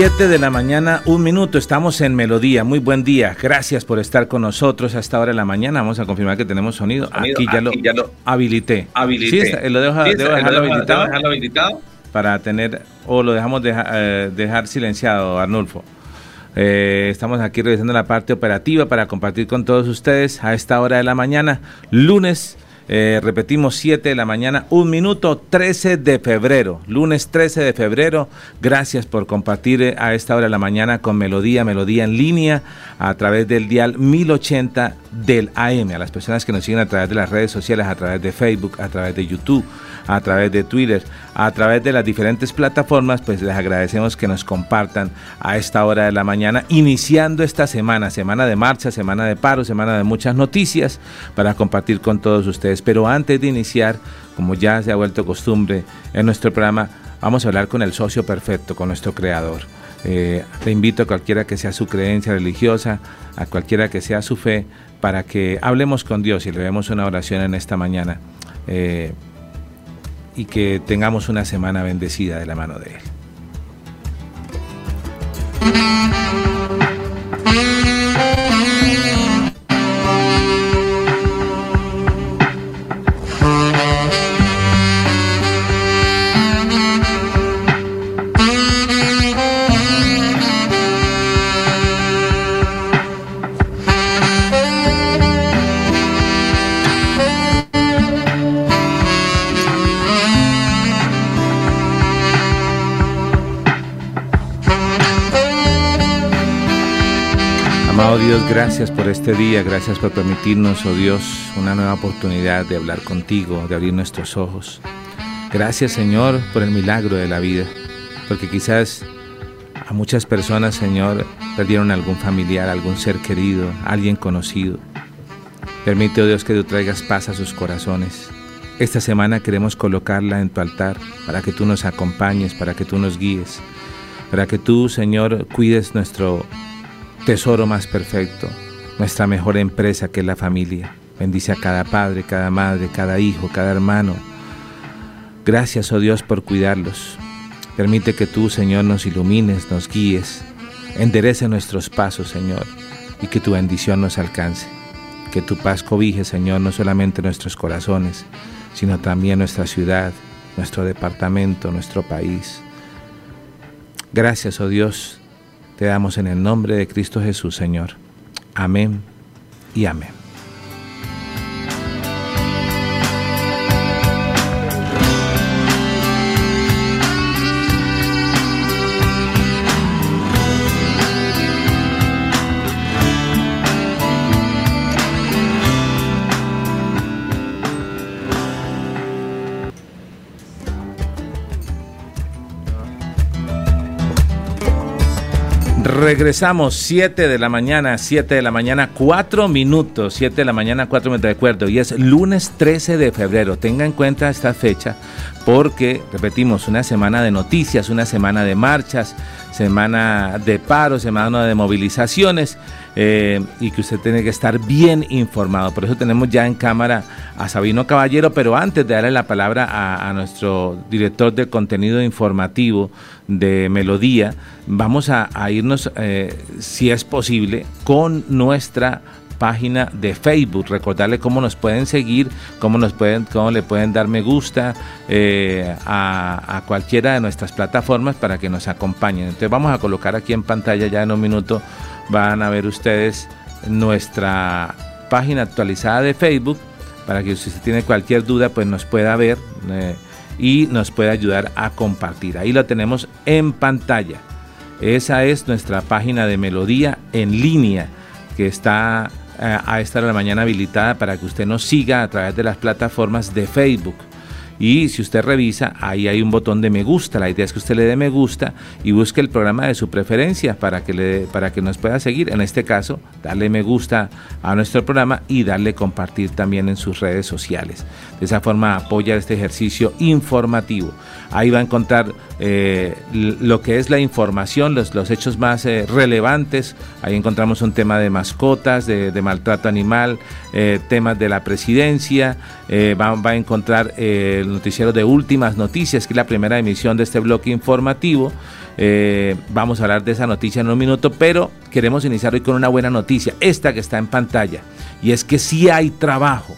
Siete de la mañana, un minuto, estamos en Melodía. Muy buen día, gracias por estar con nosotros a esta hora de la mañana. Vamos a confirmar que tenemos sonido. aquí, ya, lo, habilité. habilité. Sí, lo dejo, dejarlo, habilitado, Para tener, o lo dejamos eh, dejar silenciado, Arnulfo. Eh, estamos aquí revisando la parte operativa para compartir con todos ustedes a esta hora de la mañana, lunes eh, repetimos 7 de la mañana, un minuto 13 de febrero, lunes 13 de febrero. Gracias por compartir eh, a esta hora de la mañana con Melodía, Melodía en línea a través del dial 1080 del AM. A las personas que nos siguen a través de las redes sociales, a través de Facebook, a través de YouTube, a través de Twitter, a través de las diferentes plataformas, pues les agradecemos que nos compartan a esta hora de la mañana, iniciando esta semana, semana de marcha, semana de paro, semana de muchas noticias para compartir con todos ustedes. Pero antes de iniciar, como ya se ha vuelto costumbre en nuestro programa, vamos a hablar con el socio perfecto, con nuestro creador. Eh, te invito a cualquiera que sea su creencia religiosa, a cualquiera que sea su fe, para que hablemos con Dios y le demos una oración en esta mañana. Eh, y que tengamos una semana bendecida de la mano de Él. Dios, gracias por este día, gracias por permitirnos, oh Dios, una nueva oportunidad de hablar contigo, de abrir nuestros ojos. Gracias Señor por el milagro de la vida, porque quizás a muchas personas, Señor, perdieron algún familiar, algún ser querido, alguien conocido. Permite, oh Dios, que tú traigas paz a sus corazones. Esta semana queremos colocarla en tu altar para que tú nos acompañes, para que tú nos guíes, para que tú, Señor, cuides nuestro tesoro más perfecto, nuestra mejor empresa que es la familia. Bendice a cada padre, cada madre, cada hijo, cada hermano. Gracias, oh Dios, por cuidarlos. Permite que tú, Señor, nos ilumines, nos guíes, enderece nuestros pasos, Señor, y que tu bendición nos alcance. Que tu paz cobije, Señor, no solamente nuestros corazones, sino también nuestra ciudad, nuestro departamento, nuestro país. Gracias, oh Dios, te damos en el nombre de Cristo Jesús, Señor. Amén y amén. Regresamos 7 de la mañana, 7 de la mañana, 4 minutos, 7 de la mañana, 4 minutos de acuerdo. Y es lunes 13 de febrero. Tenga en cuenta esta fecha porque, repetimos, una semana de noticias, una semana de marchas, semana de paro, semana de movilizaciones eh, y que usted tiene que estar bien informado. Por eso tenemos ya en cámara a Sabino Caballero, pero antes de darle la palabra a, nuestro director de contenido informativo de Melodía, vamos a, irnos, eh, si es posible, con nuestra página de Facebook. Recordarle cómo nos pueden seguir, cómo nos pueden, cómo le pueden dar me gusta eh, a, a, cualquiera de nuestras plataformas para que nos acompañen. Entonces vamos a colocar aquí en pantalla ya en un minuto van a ver ustedes nuestra página actualizada de Facebook para que si usted tiene cualquier duda pues nos pueda ver eh, y nos pueda ayudar a compartir. Ahí lo tenemos en pantalla. Esa es nuestra página de melodía en línea que está eh, a esta hora de la mañana habilitada para que usted nos siga a través de las plataformas de Facebook. Y si usted revisa, ahí hay un botón de me gusta. La idea es que usted le dé me gusta y busque el programa de su preferencia para que, le, para que nos pueda seguir. En este caso, darle me gusta a nuestro programa y darle compartir también en sus redes sociales. De esa forma apoya este ejercicio informativo. Ahí va a encontrar eh, lo que es la información, los, los hechos más eh, relevantes. Ahí encontramos un tema de mascotas, de, maltrato animal, eh, temas de la presidencia. Va, va, a encontrar noticiero de últimas noticias, que es la primera emisión de este bloque informativo. vamos a hablar de esa noticia en un minuto, pero queremos iniciar hoy con una buena noticia, esta que está en pantalla, y es que sí hay trabajo.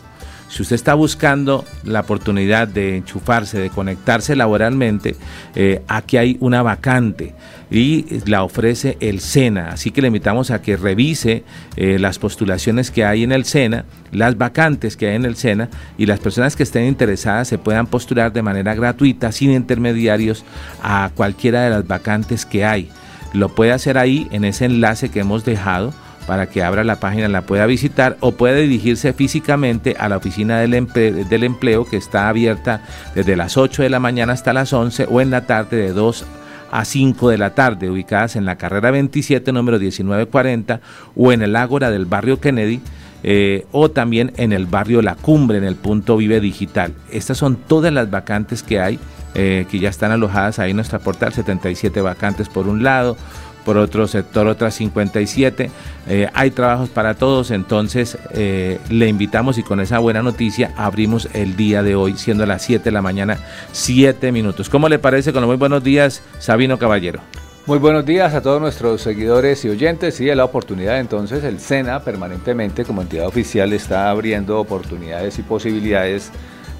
Si usted está buscando la oportunidad de enchufarse, de conectarse laboralmente, eh, aquí hay una vacante y la ofrece el SENA. Así que le invitamos a que revise eh, las postulaciones que hay en el SENA, las vacantes que hay en el SENA y las personas que estén interesadas se puedan postular de manera gratuita, sin intermediarios, a cualquiera de las vacantes que hay. Lo puede hacer ahí en ese enlace que hemos dejado para que abra la página, la pueda visitar o puede dirigirse físicamente a la oficina del, empleo que está abierta desde las 8 de la mañana hasta las 11 o en la tarde de 2 a 5 de la tarde, ubicadas en la carrera 27, número 1940, o en el Ágora del barrio Kennedy, eh, o también en el barrio La Cumbre, en el punto Vive Digital. Estas son todas las vacantes que hay, eh, que ya están alojadas ahí en nuestra portal, 77 vacantes por un lado, por otro sector otras 57. Eh, hay trabajos para todos, entonces eh, le invitamos y con esa buena noticia abrimos el día de hoy, siendo las 7 de la mañana, 7 minutos. ¿Cómo le parece con los muy buenos días, Sabino Caballero? Muy buenos días a todos nuestros seguidores y oyentes. Sí, la oportunidad entonces el SENA permanentemente como entidad oficial está abriendo oportunidades y posibilidades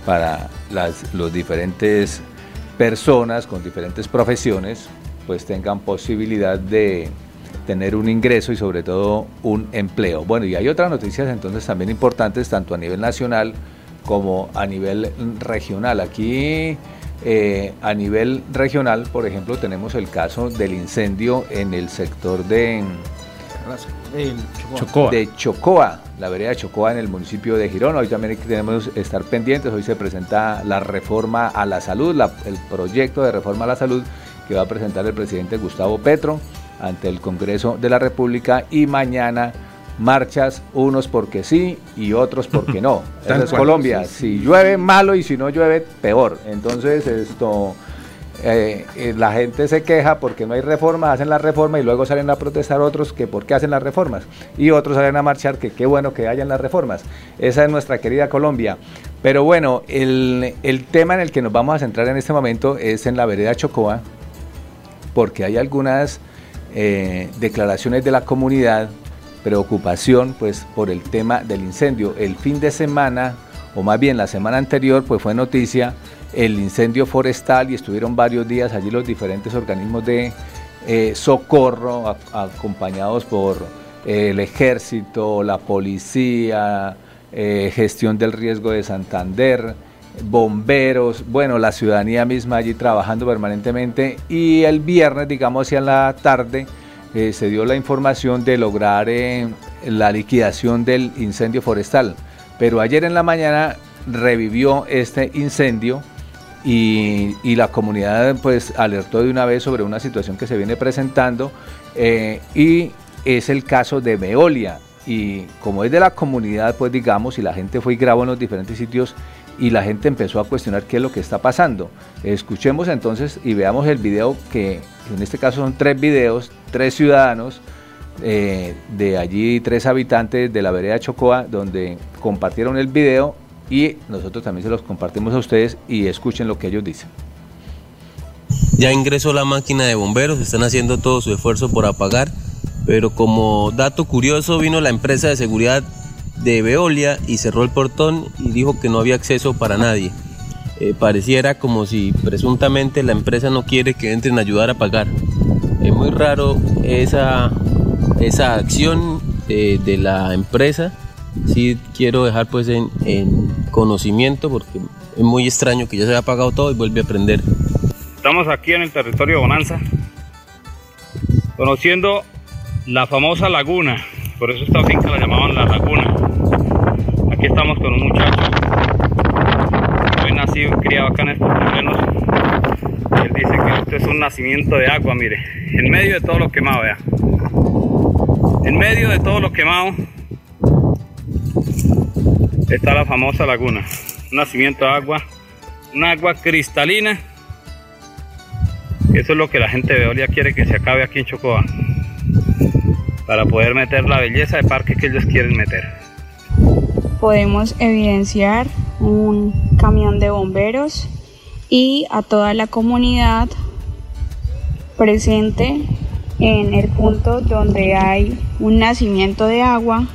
para las los diferentes personas con diferentes profesiones pues tengan posibilidad de tener un ingreso y sobre todo un empleo. Bueno, y hay otras noticias entonces también importantes, tanto a nivel nacional como a nivel regional. Aquí eh, a nivel regional, por ejemplo, tenemos el caso del incendio en el sector de, Chocoa. de Chocoa, la vereda de Chocoa en el municipio de Girón. Hoy también tenemos que estar pendientes, hoy se presenta la reforma a la salud, el proyecto de reforma a la salud que va a presentar el presidente Gustavo Petro ante el Congreso de la República y mañana marchas, unos porque sí y otros porque no. Esa es Colombia. Si llueve, malo y si no llueve, peor. Entonces, esto. Eh, eh, la gente se queja porque no hay reforma, hacen la reforma y luego salen a protestar otros que por qué hacen las reformas y otros salen a marchar que qué bueno que hayan las reformas. Esa es nuestra querida Colombia. Pero bueno, el, el tema en el que nos vamos a centrar en este momento es en la vereda Chocoa, porque hay algunas eh, declaraciones de la comunidad, preocupación pues por el tema del incendio. El fin de semana, o más bien la semana anterior, pues fue noticia el incendio forestal y estuvieron varios días allí los diferentes organismos de eh, socorro acompañados por eh, el ejército, la policía, gestión del riesgo de Santander, bomberos, bueno, la ciudadanía misma allí trabajando permanentemente y el viernes, digamos, hacia la tarde, eh, se dio la información de lograr eh, la liquidación del incendio forestal. Pero ayer en la mañana revivió este incendio y, la comunidad pues alertó de una vez sobre una situación que se viene presentando eh, y es el caso de Veolia. Y como es de la comunidad, pues digamos, y la gente fue y grabó en los diferentes sitios, y la gente empezó a cuestionar qué es lo que está pasando. Escuchemos entonces y veamos el video que en este caso son tres videos, tres ciudadanos eh, de allí, tres habitantes de la vereda Chocoa, donde compartieron el video y nosotros también se los compartimos a ustedes y escuchen lo que ellos dicen. Ya ingresó la máquina de bomberos, están haciendo todo su esfuerzo por apagar, pero como dato curioso vino la empresa de seguridad de Veolia y cerró el portón y dijo que no había acceso para nadie. Eh, pareciera como si presuntamente la empresa no quiere que entren a ayudar a pagar. Es muy raro esa, esa acción de, la empresa. Sí quiero dejar pues en, en, conocimiento porque es muy extraño que ya se haya pagado todo y vuelve a prender. Estamos aquí en el territorio de Bonanza. conociendo la famosa laguna, por eso esta finca la llamaban la laguna. Aquí estamos con un muchacho, he nacido y criado acá en estos terrenos. Él dice que esto es un nacimiento de agua, mire, en medio de todo lo quemado, vea. En medio de todo lo quemado está la famosa laguna, un nacimiento de agua, un agua cristalina. Eso es lo que la gente de Veolia quiere que se acabe aquí en Chocoa para poder meter la belleza de parque que ellos quieren meter. Podemos evidenciar un camión de bomberos y a toda la comunidad presente en el punto donde hay un nacimiento de agua,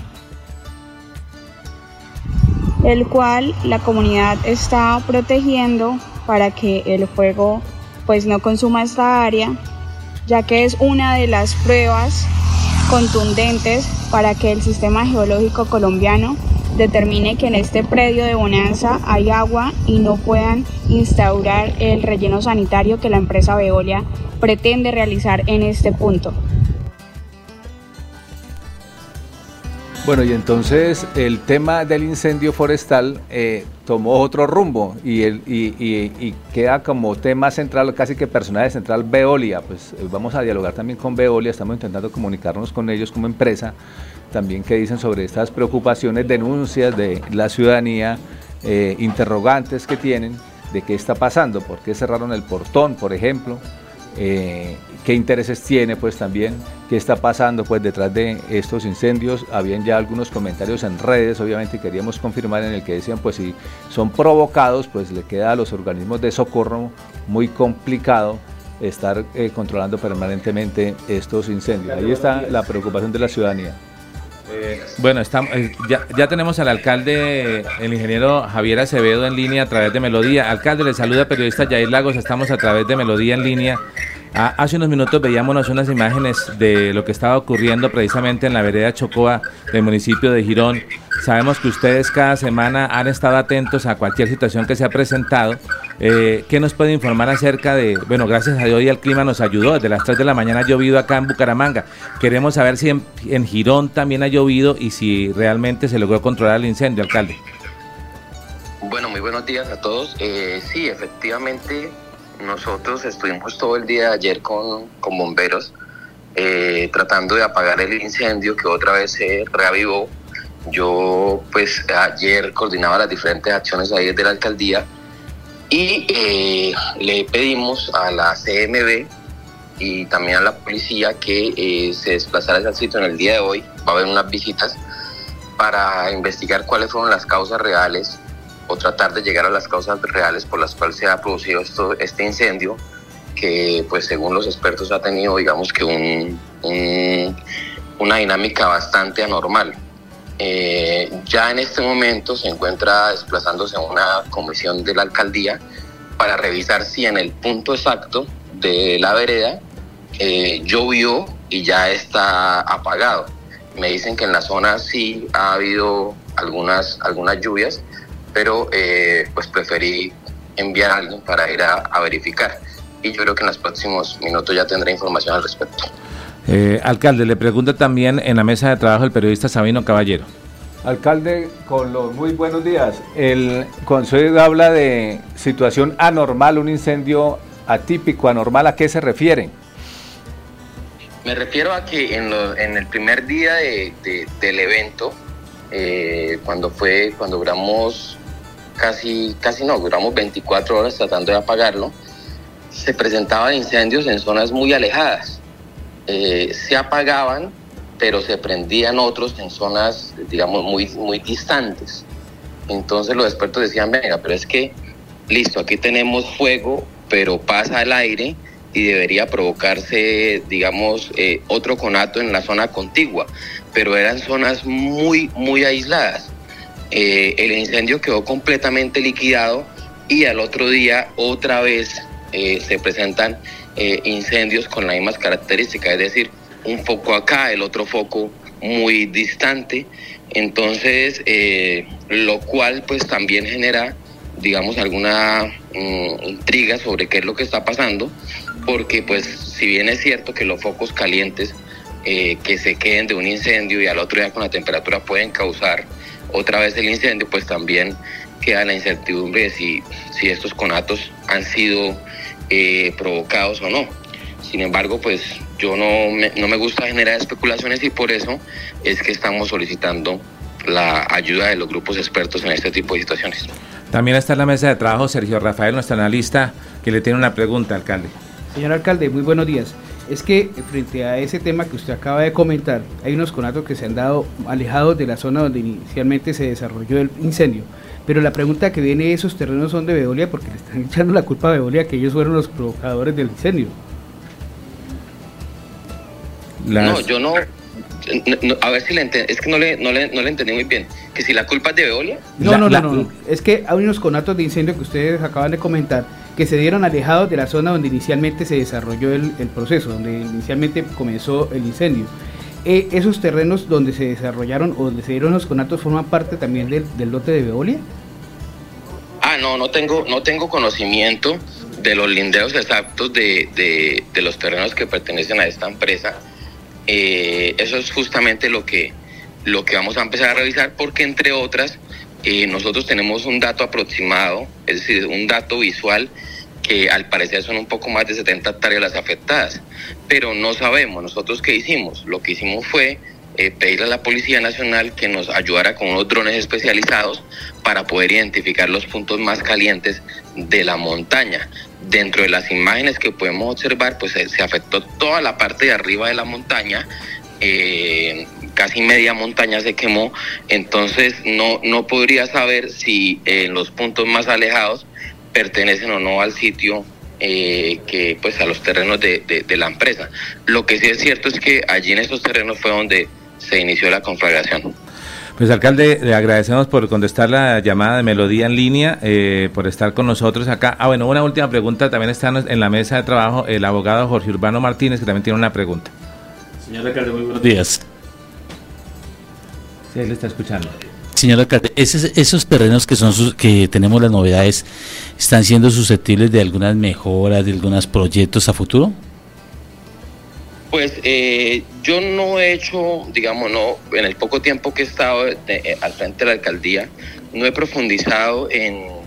el cual la comunidad está protegiendo para que el fuego pues no consuma esta área, ya que es una de las pruebas contundentes para que el sistema geológico colombiano determine que en este predio de Bonanza hay agua y no puedan instaurar el relleno sanitario que la empresa Veolia pretende realizar en este punto. Bueno, y entonces el tema del incendio forestal eh, tomó otro rumbo y, el, y, queda como tema central, casi que personaje central, Veolia. Pues eh, vamos a dialogar también con Veolia, estamos intentando comunicarnos con ellos como empresa, también qué dicen sobre estas preocupaciones, denuncias de la ciudadanía, eh, interrogantes que tienen de qué está pasando, por qué cerraron el portón, por ejemplo. Eh, qué intereses tiene pues también, qué está pasando pues detrás de estos incendios. Habían ya algunos comentarios en redes, obviamente queríamos confirmar en el que decían pues si son provocados pues le queda a los organismos de socorro muy complicado estar eh, controlando permanentemente estos incendios. Ahí está la preocupación de la ciudadanía. Eh, bueno, estamos, ya, ya, tenemos al alcalde, el ingeniero Javier Acevedo en línea a través de Melodía. Alcalde, le saluda periodista Jair Lagos, estamos a través de Melodía en línea. Ah, hace unos minutos veíamos unas imágenes de lo que estaba ocurriendo precisamente en la vereda Chocoa del municipio de Girón. Sabemos que ustedes cada semana han estado atentos a cualquier situación que se ha presentado. Eh, ¿Qué nos puede informar acerca de, bueno, gracias a Dios y el clima nos ayudó, desde las 3 de la mañana ha llovido acá en Bucaramanga. Queremos saber si en, Girón también ha llovido y si realmente se logró controlar el incendio, alcalde. Bueno, muy buenos días a todos. Eh, sí, efectivamente nosotros estuvimos todo el día ayer con, bomberos eh, tratando de apagar el incendio que otra vez se reavivó. Yo pues ayer coordinaba las diferentes acciones ahí desde la alcaldía y eh, le pedimos a la CMB y también a la policía que eh, se desplazara al sitio en el día de hoy. Va a haber unas visitas para investigar cuáles fueron las causas reales o tratar de llegar a las causas reales por las cuales se ha producido esto, este incendio, que pues según los expertos ha tenido digamos que un, una dinámica bastante anormal. Eh, ya en este momento se encuentra desplazándose una comisión de la alcaldía para revisar si en el punto exacto de la vereda eh, llovió y ya está apagado. Me dicen que en la zona sí ha habido algunas, algunas lluvias, pero eh, pues preferí enviar a alguien para ir a, verificar. Y yo creo que en los próximos minutos ya tendré información al respecto. Eh, alcalde, le pregunta también en la mesa de trabajo el periodista Sabino Caballero. Alcalde, con los muy buenos días. El Consejo habla de situación anormal, un incendio atípico, anormal, ¿a qué se refiere? Me refiero a que en, en el primer día de, del evento, eh, cuando fue, cuando duramos casi, casi no, duramos 24 horas tratando de apagarlo, se presentaban incendios en zonas muy alejadas. Eh, se apagaban, pero se prendían otros en zonas, digamos, muy, muy distantes. Entonces los expertos decían, venga, pero es que, listo, aquí tenemos fuego, pero pasa el aire y debería provocarse, digamos, eh, otro conato en la zona contigua, pero eran zonas muy, muy aisladas. Eh, el incendio quedó completamente liquidado y al otro día otra vez eh, se presentan eh, incendios con las mismas características, es decir, un foco acá, el otro foco muy distante, entonces, lo cual pues también genera, digamos, alguna mm, intriga sobre qué es lo que está pasando, porque pues si bien es cierto que los focos calientes eh, que se queden de un incendio y al otro día con la temperatura pueden causar otra vez el incendio, pues también queda la incertidumbre de si, si estos conatos han sido eh, provocados o no. Sin embargo, pues yo no me, no me gusta generar especulaciones y por eso es que estamos solicitando la ayuda de los grupos expertos en este tipo de situaciones. También está en la mesa de trabajo Sergio Rafael, nuestro analista, que le tiene una pregunta, alcalde. Señor alcalde, muy buenos días. Es que frente a ese tema que usted acaba de comentar, hay unos conatos que se han dado alejados de la zona donde inicialmente se desarrolló el incendio. Pero la pregunta que viene, ¿esos terrenos son de Veolia? Porque le están echando la culpa a Veolia que ellos fueron los provocadores del incendio. No, yo no, a ver si le entendí, es que no le, no, le, no le entendí muy bien. Que si la culpa es de Veolia. No, no, no, no, Es que hay unos conatos de incendio que ustedes acaban de comentar que se dieron alejados de la zona donde inicialmente se desarrolló el, proceso, donde inicialmente comenzó el incendio. Eh, ¿Esos terrenos donde se desarrollaron o donde se dieron los conatos forman parte también del, del lote de Veolia? Ah, no, no tengo, no tengo conocimiento de los lindeos exactos de, de, de los terrenos que pertenecen a esta empresa eh, eso es justamente lo que, lo que vamos a empezar a revisar porque entre otras eh, nosotros tenemos un dato aproximado, es decir, un dato visual que al parecer son un poco más de 70 hectáreas las afectadas, pero no sabemos nosotros qué hicimos. Lo que hicimos fue eh, pedirle a la Policía Nacional que nos ayudara con unos drones especializados para poder identificar los puntos más calientes de la montaña. Dentro de las imágenes que podemos observar, pues se, afectó toda la parte de arriba de la montaña. Eh, casi media montaña se quemó, entonces no, no podría saber si en los puntos más alejados pertenecen o no al sitio eh, que pues a los terrenos de, de, la empresa. Lo que sí es cierto es que allí en esos terrenos fue donde se inició la conflagración. Pues alcalde, le agradecemos por contestar la llamada de Melodía en línea, eh, por estar con nosotros acá. Ah, bueno, una última pregunta, también está en la mesa de trabajo el abogado Jorge Urbano Martínez, que también tiene una pregunta. Señor alcalde, muy buenos días. Sí, él está escuchando. Señor alcalde, esos, terrenos que son que tenemos las novedades, ¿están siendo susceptibles de algunas mejoras, de algunos proyectos a futuro? Pues eh, yo no he hecho, digamos, no, en el poco tiempo que he estado eh, al frente de la alcaldía, no he profundizado en,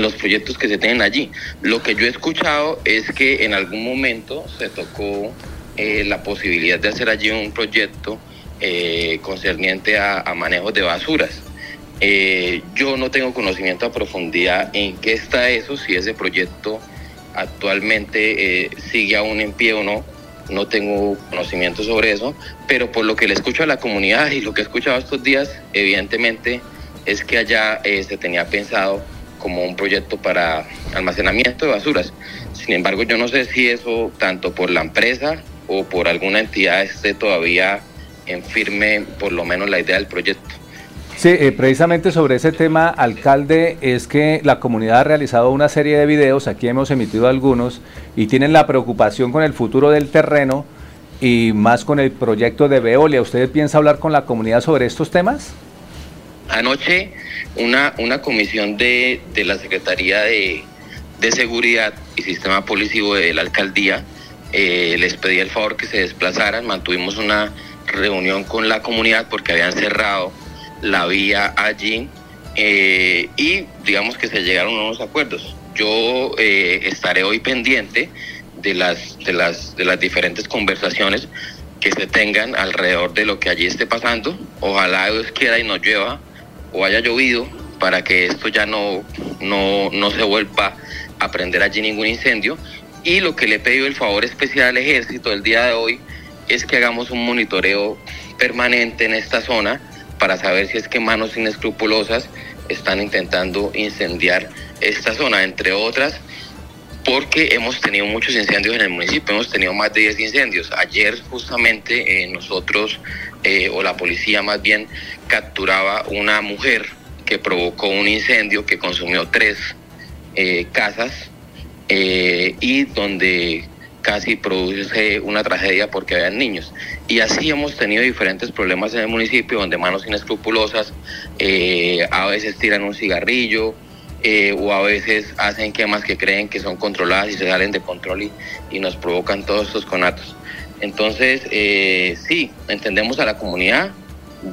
los proyectos que se tienen allí. Lo que yo he escuchado es que en algún momento se tocó eh, la posibilidad de hacer allí un proyecto concerniente a, a, manejos de basuras. yo no tengo conocimiento a profundidad en qué está eso, si ese proyecto actualmente sigue aún en pie o no no tengo conocimiento sobre eso, pero por lo que le escucho a la comunidad y lo que he escuchado estos días, evidentemente es que allá eh, se tenía pensado como un proyecto para almacenamiento de basuras. Sin embargo, yo no sé si eso, tanto por la empresa o por alguna entidad, esté todavía en firme, por lo menos, la idea del proyecto. Sí, eh, precisamente sobre ese tema, alcalde, es que la comunidad ha realizado una serie de videos, aquí hemos emitido algunos, y tienen la preocupación con el futuro del terreno y más con el proyecto de Veolia. ¿Usted piensa hablar con la comunidad sobre estos temas? Anoche una, una comisión de, la Secretaría de, Seguridad y Sistema Policivo de la Alcaldía eh, les pedí el favor que se desplazaran, mantuvimos una reunión con la comunidad porque habían cerrado la vía allí eh, y digamos que se llegaron a unos acuerdos. Yo eh, estaré hoy pendiente de las, de, las, de las diferentes conversaciones que se tengan alrededor de lo que allí esté pasando. Ojalá Dios quiera y no llueva o haya llovido para que esto ya no, no, no se vuelva a prender allí ningún incendio. Y lo que le he pedido el favor especial al ejército el día de hoy es que hagamos un monitoreo permanente en esta zona para saber si es que manos inescrupulosas están intentando incendiar esta zona, entre otras, porque hemos tenido muchos incendios en el municipio, hemos tenido más de 10 incendios. Ayer justamente eh, nosotros, eh, o la policía más bien, capturaba una mujer que provocó un incendio que consumió tres eh, casas y donde casi produce una tragedia porque había niños. Y así hemos tenido diferentes problemas en el municipio donde manos inescrupulosas eh, a veces tiran un cigarrillo eh, o a veces hacen quemas que creen que son controladas y se salen de control y, y nos provocan todos estos conatos. Entonces, eh, sí, entendemos a la comunidad,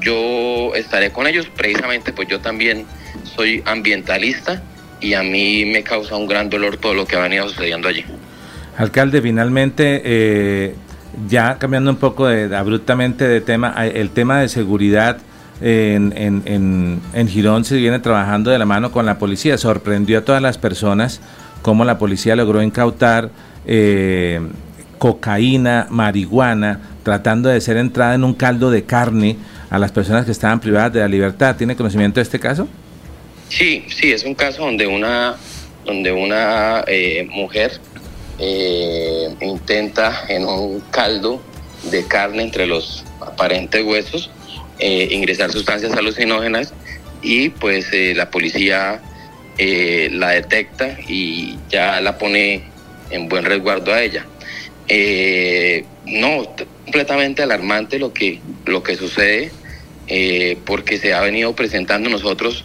yo estaré con ellos, precisamente pues yo también soy ambientalista y a mí me causa un gran dolor todo lo que ha venido sucediendo allí. Alcalde, finalmente, eh, ya cambiando un poco de, abruptamente de tema, el tema de seguridad en, en, en, Girón se viene trabajando de la mano con la policía. Sorprendió a todas las personas cómo la policía logró incautar eh, cocaína, marihuana, tratando de ser entrada en un caldo de carne a las personas que estaban privadas de la libertad. ¿Tiene conocimiento de este caso? Sí, sí, es un caso donde una, donde una eh, mujer eh, intenta en un caldo de carne entre los aparentes huesos eh, ingresar sustancias alucinógenas y pues la policía la detecta y ya la pone en buen resguardo a ella. no, completamente alarmante lo que, lo que sucede porque se ha venido presentando nosotros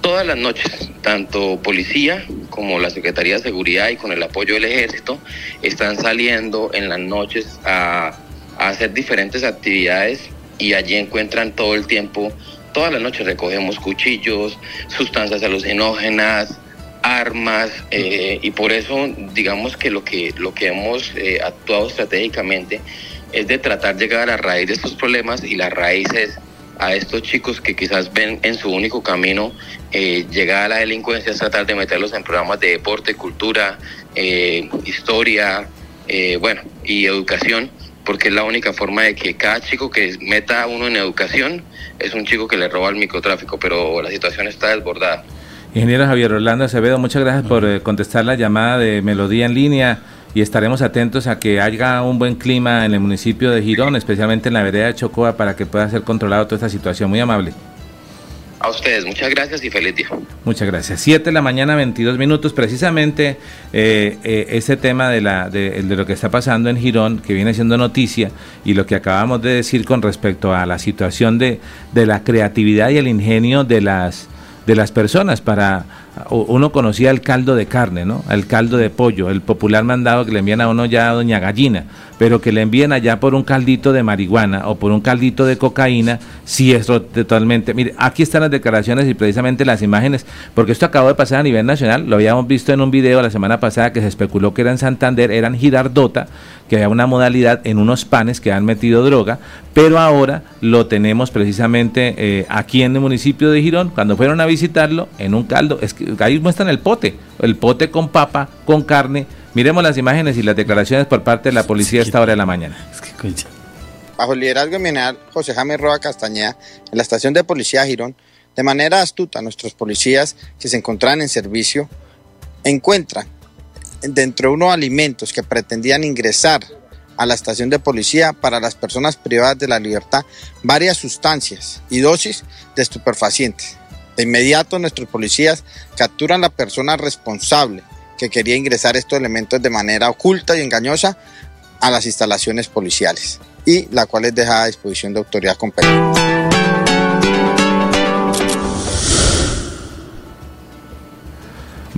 todas las noches, tanto policía como la Secretaría de Seguridad y con el apoyo del ejército, están saliendo en las noches a, hacer diferentes actividades y allí encuentran todo el tiempo, todas las noches recogemos cuchillos, sustancias alucinógenas, armas eh, y por eso digamos que lo que, lo que hemos eh, actuado estratégicamente es de tratar de llegar a la raíz de estos problemas y la raíz es a estos chicos que quizás ven en su único camino eh, llegar a la delincuencia es tratar de meterlos en programas de deporte, cultura, eh, historia, eh, bueno, y educación, porque es la única forma de que cada chico que meta a uno en educación es un chico que le roba el microtráfico, pero la situación está desbordada. Ingeniero Javier Orlando Acevedo, muchas gracias por contestar la llamada de Melodía en línea y estaremos atentos a que haya un buen clima en el municipio de Girón, especialmente en la vereda de Chocoa, para que pueda ser controlado toda esta situación. Muy amable. A ustedes, muchas gracias y feliz día. Muchas gracias. Siete de la mañana, 22 minutos. Precisamente eh, eh, ese tema de, la, de, de, lo que está pasando en Girón, que viene siendo noticia, y lo que acabamos de decir con respecto a la situación de, de la creatividad y el ingenio de las, de las personas para uno conocía el caldo de carne, ¿no? El caldo de pollo, el popular mandado que le envían a uno ya a doña gallina, pero que le envíen allá por un caldito de marihuana o por un caldito de cocaína, sí es totalmente. Mire, aquí están las declaraciones y precisamente las imágenes, porque esto acabó de pasar a nivel nacional, lo habíamos visto en un video la semana pasada que se especuló que era en Santander, eran Girardota, que había una modalidad en unos panes que han metido droga, pero ahora lo tenemos precisamente eh, aquí en el municipio de Girón, cuando fueron a visitarlo, en un caldo, es que ahí muestran el pote, el pote con papa, con carne. Miremos las imágenes y las declaraciones por parte de la policía a esta hora de la mañana. Bajo el liderazgo del general José Jaime Roa Castañeda, en la estación de policía Girón, de manera astuta, nuestros policías que se encontraban en servicio encuentran dentro de unos alimentos que pretendían ingresar a la estación de policía para las personas privadas de la libertad varias sustancias y dosis de estupefacientes. De inmediato nuestros policías capturan a la persona responsable que quería ingresar estos elementos de manera oculta y engañosa a las instalaciones policiales y la cual es dejada a disposición de autoridad competente.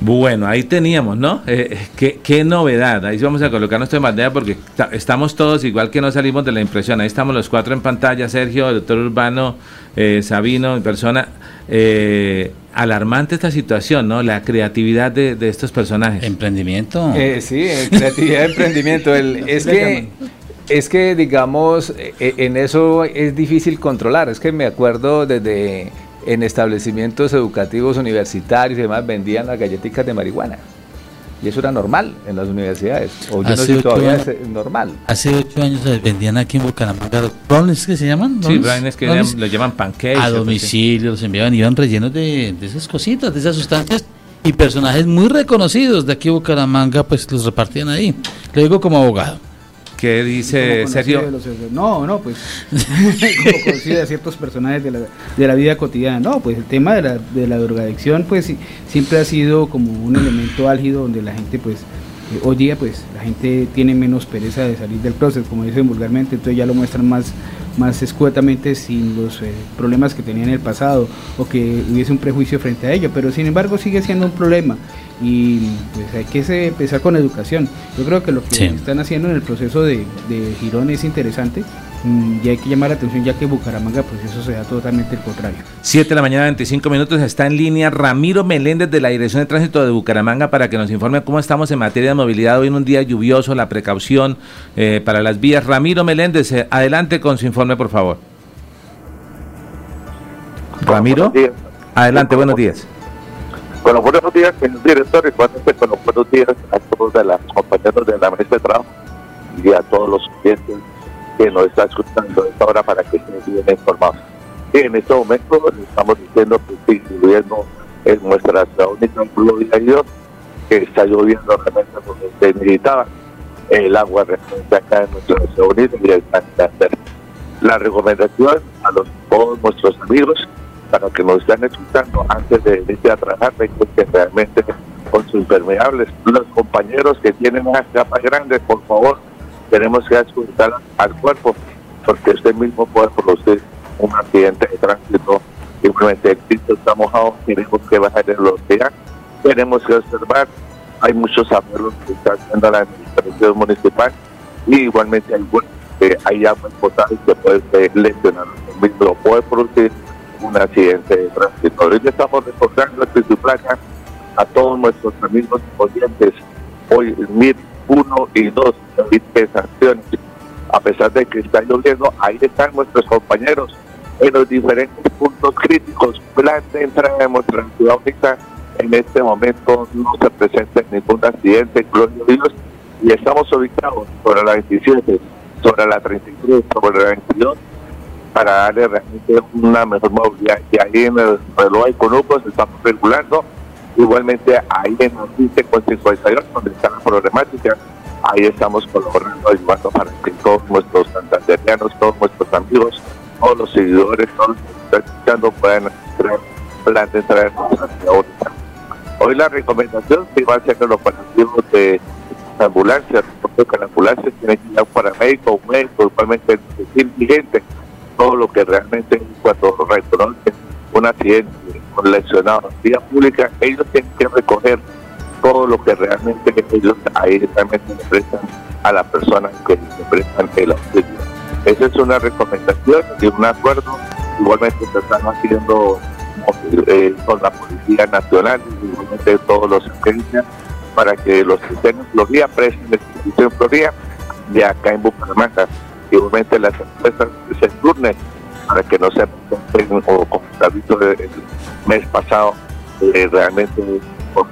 Bueno, ahí teníamos, ¿no? Eh, qué, qué, novedad. Ahí vamos a colocar nuestra bandera porque estamos todos igual que no salimos de la impresión. Ahí estamos los cuatro en pantalla, Sergio, el doctor Urbano, eh, Sabino, en persona. Eh, alarmante esta situación, ¿no? La creatividad de, estos personajes. Emprendimiento. Eh, sí, creatividad, emprendimiento. El, es que es que digamos en eso es difícil controlar. Es que me acuerdo desde en establecimientos educativos universitarios y demás vendían las galletitas de marihuana. Y eso era normal en las universidades. O yo no sé todavía es normal. Hace ocho años vendían aquí en Bucaramanga brownies que se llaman. Sí, brownies que lo llaman pancakes. A domicilio los enviaban, iban rellenos de, de esas cositas, de esas sustancias. Y personajes muy reconocidos de aquí en Bucaramanga, pues los repartían ahí. Le digo como abogado. ¿Qué dice Sergio? no, no, pues como conocida de ciertos personajes de la, de la, vida cotidiana. No, pues el tema de la, de la drogadicción pues siempre ha sido como un elemento álgido donde la gente pues eh, hoy día pues la gente tiene menos pereza de salir del proceso, como dicen vulgarmente, entonces ya lo muestran más más escuetamente sin los eh, problemas que tenía en el pasado o que hubiese un prejuicio frente a ello, pero sin embargo sigue siendo un problema y pues hay que empezar con educación. Yo creo que lo que están haciendo en el proceso de, de Girón es interesante y hay que llamar la atención ya que Bucaramanga pues eso se da totalmente el contrario. 7 de la mañana 25 minutos está en línea Ramiro Meléndez de la Dirección de Tránsito de Bucaramanga para que nos informe cómo estamos en materia de movilidad hoy en un día lluvioso, la precaución eh, para las vías. Ramiro Meléndez, eh, adelante con su informe por favor. Ramiro, adelante, buenos días. Bueno, buenos días, señor director, igualmente con los buenos días a todos de los compañeros de la mesa de trabajo y a todos los clientes que nos está escuchando esta hora para que estén bien informados. Y en este momento estamos diciendo que el gobierno es nuestra única gloria que está lloviendo realmente donde se necesitaba el agua referente acá en nuestro Estados Unidos y el Santander. La recomendación a los, todos nuestros amigos para que nos están escuchando antes de irse a trabajar, que realmente con sus impermeables, los compañeros que tienen unas capas grandes, por favor, tenemos que escuchar al cuerpo, porque este mismo puede producir un accidente de tránsito. Simplemente el piso está mojado, tenemos que bajar la velocidad, tenemos que observar. Hay muchos abuelos que están haciendo la administración municipal y igualmente hay, eh, hay aguas potales que pueden eh, lesionar o puede producir un accidente de tránsito. Hoy estamos recordando a Placa a todos nuestros amigos oyentes. Hoy, mil 1 y 2 dispensaciones. A pesar de que está lloviendo, ahí están nuestros compañeros en los diferentes puntos críticos. Plan de entrada democrática en este momento no se presenta ningún accidente, gloria a Dios, y estamos ubicados sobre la 27, sobre la 33, sobre la 22, para darle realmente una mejor movilidad. Y ahí en el reloj de Conuco se estamos circulando Igualmente ahí en el 15 con 52, donde está la problemática, ahí estamos colaborando, ayudando para que todos nuestros santanderianos, todos nuestros amigos, todos los seguidores, todos los que están escuchando puedan crear plan de entrada en nuestra ciudad Hoy la recomendación se va a hacer los operativos de ambulancias, porque la ambulancia tiene que ir a un paramédico, un médico, igualmente decir vigente, todo lo que realmente cuando reconocen un accidente lesionados en vía pública, ellos tienen que recoger todo lo que realmente ellos ahí realmente le prestan a la persona que le prestan el auxilio. Esa es una recomendación y un acuerdo. Igualmente se están haciendo eh, con la Policía Nacional y igualmente todos los agencias para que los estén en Florida presten el servicio en Florida y acá en Bucaramanga. Igualmente las empresas se turnen para que no se o se visto el mes pasado, eh, realmente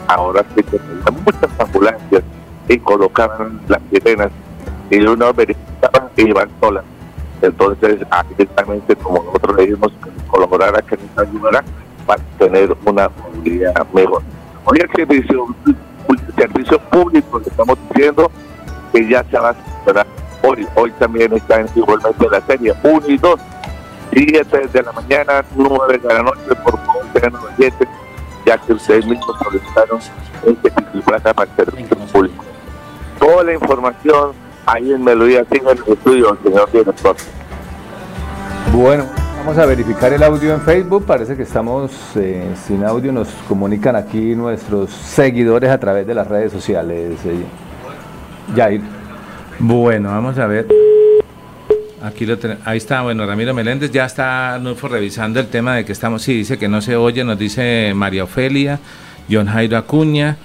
ahora sí que muchas ambulancias y colocaban las sirenas y uno verificaba y iban solas. Entonces, directamente, como nosotros le dijimos, colaborar a que nos ayudara para tener una movilidad mejor. Hoy el servicio, el servicio público, le estamos diciendo que ya se va a. Hoy, hoy también está en igualmente la serie 1 y 2 7 de la mañana, 9 de la noche, por favor, tengan los dientes, ya que ustedes mismos solicitaron este plaza para el servicio público. Toda la información ahí en Melodía tengo en el estudio, señor director. Bueno, vamos a verificar el audio en Facebook. Parece que estamos eh, sin audio. Nos comunican aquí nuestros seguidores a través de las redes sociales. Eh, Jair. Bueno, vamos a ver. Aquí lo tenemos. Ahí está, bueno, Ramiro Meléndez ya está fue revisando el tema de que estamos, sí, dice que no se oye, nos dice María Ofelia, John Jairo Acuña,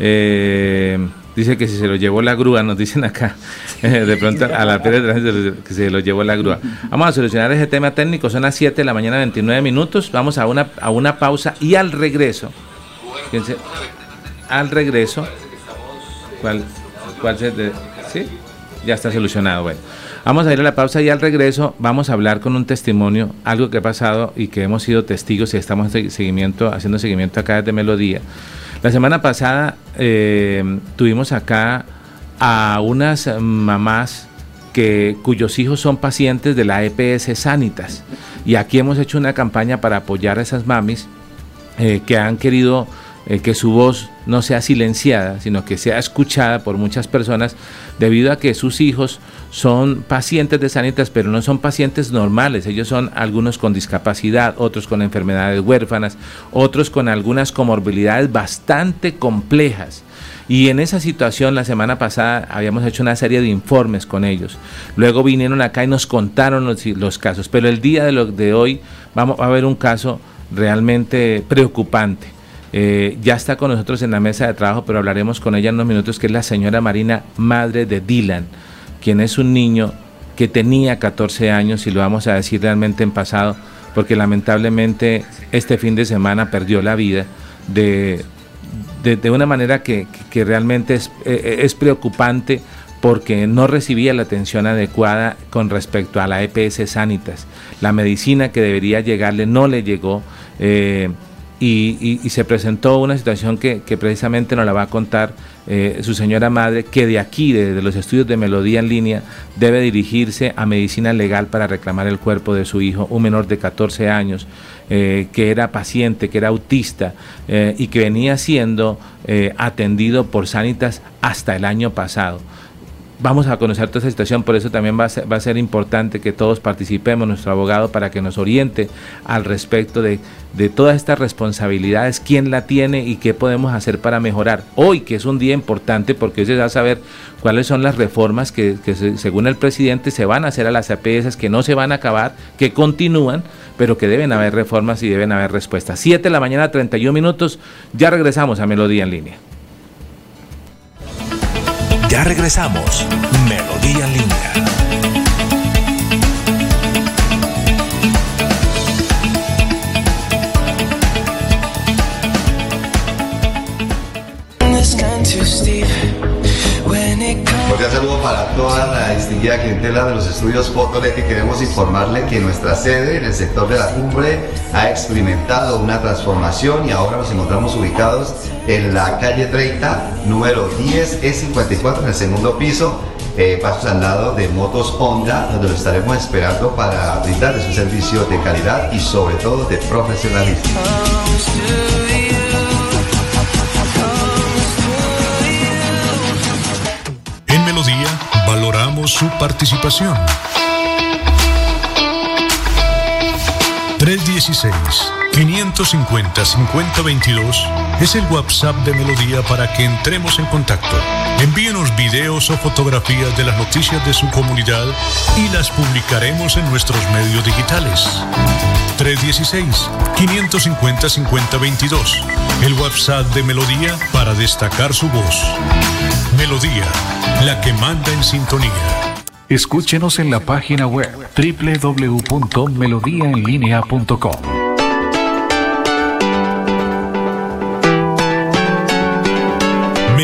eh, dice que si se lo llevó la grúa, nos dicen acá, eh, de pronto a la de que se lo llevó la grúa. Vamos a solucionar ese tema técnico, son las 7 de la mañana, 29 minutos, vamos a una, a una pausa y al regreso, al regreso, ¿cuál, cuál se, sí? Ya está solucionado, bueno. Vamos a ir a la pausa y al regreso vamos a hablar con un testimonio, algo que ha pasado y que hemos sido testigos y estamos seguimiento, haciendo seguimiento acá desde Melodía. La semana pasada eh, tuvimos acá a unas mamás que, cuyos hijos son pacientes de la EPS Sanitas. Y aquí hemos hecho una campaña para apoyar a esas mamis eh, que han querido eh, que su voz no sea silenciada, sino que sea escuchada por muchas personas debido a que sus hijos son pacientes de Sanitas, pero no son pacientes normales. Ellos son algunos con discapacidad, otros con enfermedades huérfanas, otros con algunas comorbilidades bastante complejas. Y en esa situación la semana pasada habíamos hecho una serie de informes con ellos. Luego vinieron acá y nos contaron los, casos. Pero el día de, de hoy vamos a ver un caso realmente preocupante. Eh, ya está con nosotros en la mesa de trabajo, pero hablaremos con ella en unos minutos, que es la señora Marina, madre de Dylan, quien es un niño que tenía 14 años y lo vamos a decir realmente en pasado, porque lamentablemente este fin de semana perdió la vida de, de, una manera que, realmente es, eh, es, preocupante porque no recibía la atención adecuada con respecto a la EPS Sanitas. La medicina que debería llegarle no le llegó. Eh, y, se presentó una situación que, precisamente nos la va a contar su señora madre, que de aquí, de, los estudios de Melodía en línea, debe dirigirse a medicina legal para reclamar el cuerpo de su hijo, un menor de 14 años, eh, que era paciente, que era autista eh, y que venía siendo eh, atendido por Sanitas hasta el año pasado vamos a conocer toda esa situación, por eso también va a, ser, importante que todos participemos, nuestro abogado, para que nos oriente al respecto de, de, todas estas responsabilidades, quién la tiene y qué podemos hacer para mejorar. Hoy, que es un día importante, porque hoy se va a saber cuáles son las reformas que, según el presidente se van a hacer a las APS, que no se van a acabar, que continúan, pero que deben haber reformas y deben haber respuestas. 7 de la mañana, 31 minutos, ya regresamos a Melodía en línea. Ya regresamos. Melodía en distinguida clientela de los estudios Fotolet que queremos informarle que nuestra sede en el sector de la cumbre ha experimentado una transformación y ahora nos encontramos ubicados en la calle 30, número 10 E54 en el segundo piso. Eh, pasos al lado de Motos Honda, donde lo estaremos esperando para brindarles un servicio de calidad y sobre todo de profesionalismo. En Melodía valoramos su participación. 316 550-5022 es el WhatsApp de Melodía para que entremos en contacto. Envíenos videos o fotografías de las noticias de su comunidad y las publicaremos en nuestros medios digitales. 316-550-5022. El WhatsApp de Melodía para destacar su voz. Melodía, la que manda en sintonía. Escúchenos en la página web www.melodiaenlinea.com.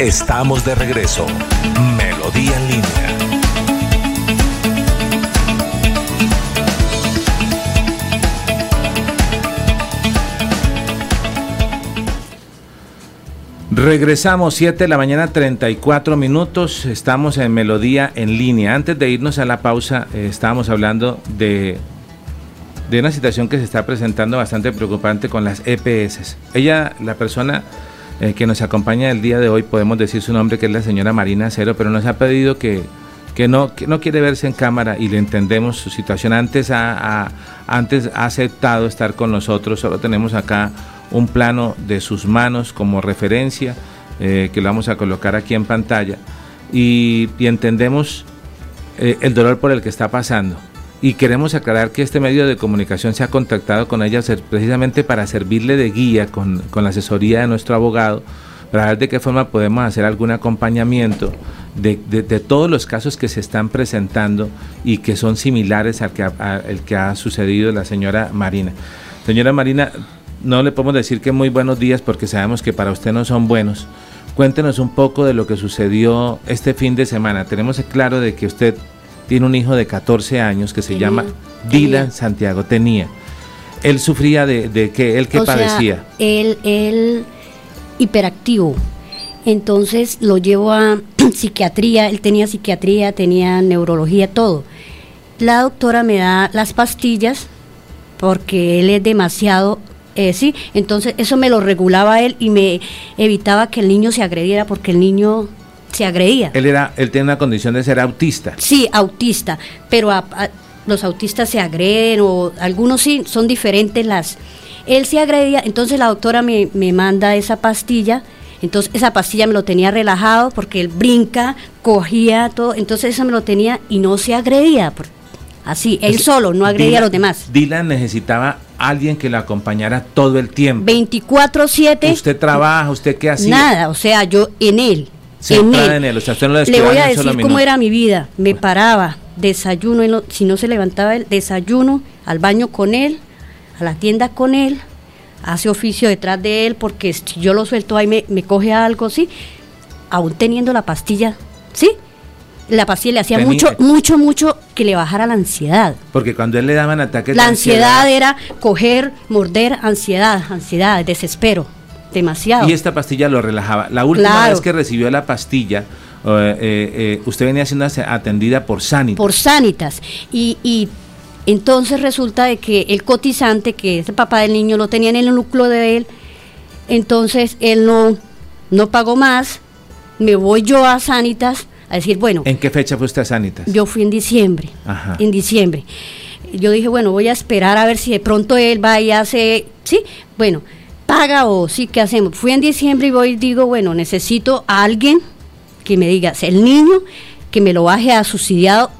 Estamos de regreso. Melodía en línea. Regresamos 7 de la mañana 34 minutos, estamos en Melodía en línea. Antes de irnos a la pausa, eh, estábamos hablando de, de una situación que se está presentando bastante preocupante con las EPS. Ella, la persona eh, que nos acompaña el día de hoy, podemos decir su nombre, que es la señora Marina Cero, pero nos ha pedido que, que no, que no quiere verse en cámara y le entendemos su situación. Antes ha, antes ha aceptado estar con nosotros. Solo tenemos acá un plano de sus manos como referencia, eh, que lo vamos a colocar aquí en pantalla. Y, entendemos eh, el dolor por el que está pasando. Y queremos aclarar que este medio de comunicación se ha contactado con ella precisamente para servirle de guía con, con la asesoría de nuestro abogado para ver de qué forma podemos hacer algún acompañamiento de, todos los casos que se están presentando y que son similares al que, ha, que ha sucedido la señora Marina. Señora Marina, no le podemos decir que muy buenos días porque sabemos que para usted no son buenos. Cuéntenos un poco de lo que sucedió este fin de semana. Tenemos claro de que usted tiene un hijo de 14 años que se llama Dylan Santiago. Tenía. Él sufría de, de que él que padecía. él, él hiperactivo. Entonces lo llevo a psiquiatría, él tenía psiquiatría, tenía neurología, todo. La doctora me da las pastillas porque él es demasiado, eh, sí, entonces eso me lo regulaba él y me evitaba que el niño se agrediera porque el niño se agredía. Él era, él tiene una condición de ser autista. Sí, autista, pero los autistas se agreden o algunos sí son diferentes las él se agredía, entonces la doctora me, manda esa pastilla, entonces esa pastilla me lo tenía relajado porque él brinca, cogía todo, entonces eso me lo tenía y no se agredía. Así, él solo, no agredía a los demás. Dylan necesitaba alguien que lo acompañara todo el tiempo. 24/7. ¿Usted trabaja? ¿Usted qué hacía? Nada, o sea, yo en él. En él. O sea, usted no lo Le voy a decir cómo era mi vida. Me paraba, desayuno, si no se levantaba el desayuno, al baño con él, a la tienda con él, hace oficio detrás de él, porque si yo lo suelto ahí me, me coge algo, ¿sí? Aún teniendo la pastilla, ¿sí? La pastilla le hacía mucho, mucho, mucho que le bajara la ansiedad. Porque cuando él le daban ataques la ansiedad, era coger, morder, ansiedad, ansiedad, desespero, demasiado. Y esta pastilla lo relajaba. La última vez que recibió la pastilla, eh, eh, eh, usted venía siendo atendida por Sanitas. Por Sanitas. Y, y entonces resulta de que el cotizante, que es el papá del niño, lo tenía en el núcleo de él, entonces él no, no pagó más, me voy yo a Sanitas a decir, bueno... ¿En qué fecha fue usted a Sanitas? Yo fui en diciembre, Ajá. en diciembre. Yo dije, bueno, voy a esperar a ver si de pronto él va y hace, sí, bueno, paga o sí, ¿qué hacemos? Fui en diciembre y voy y digo, bueno, necesito a alguien que me diga, el niño que me lo baje a subsidiado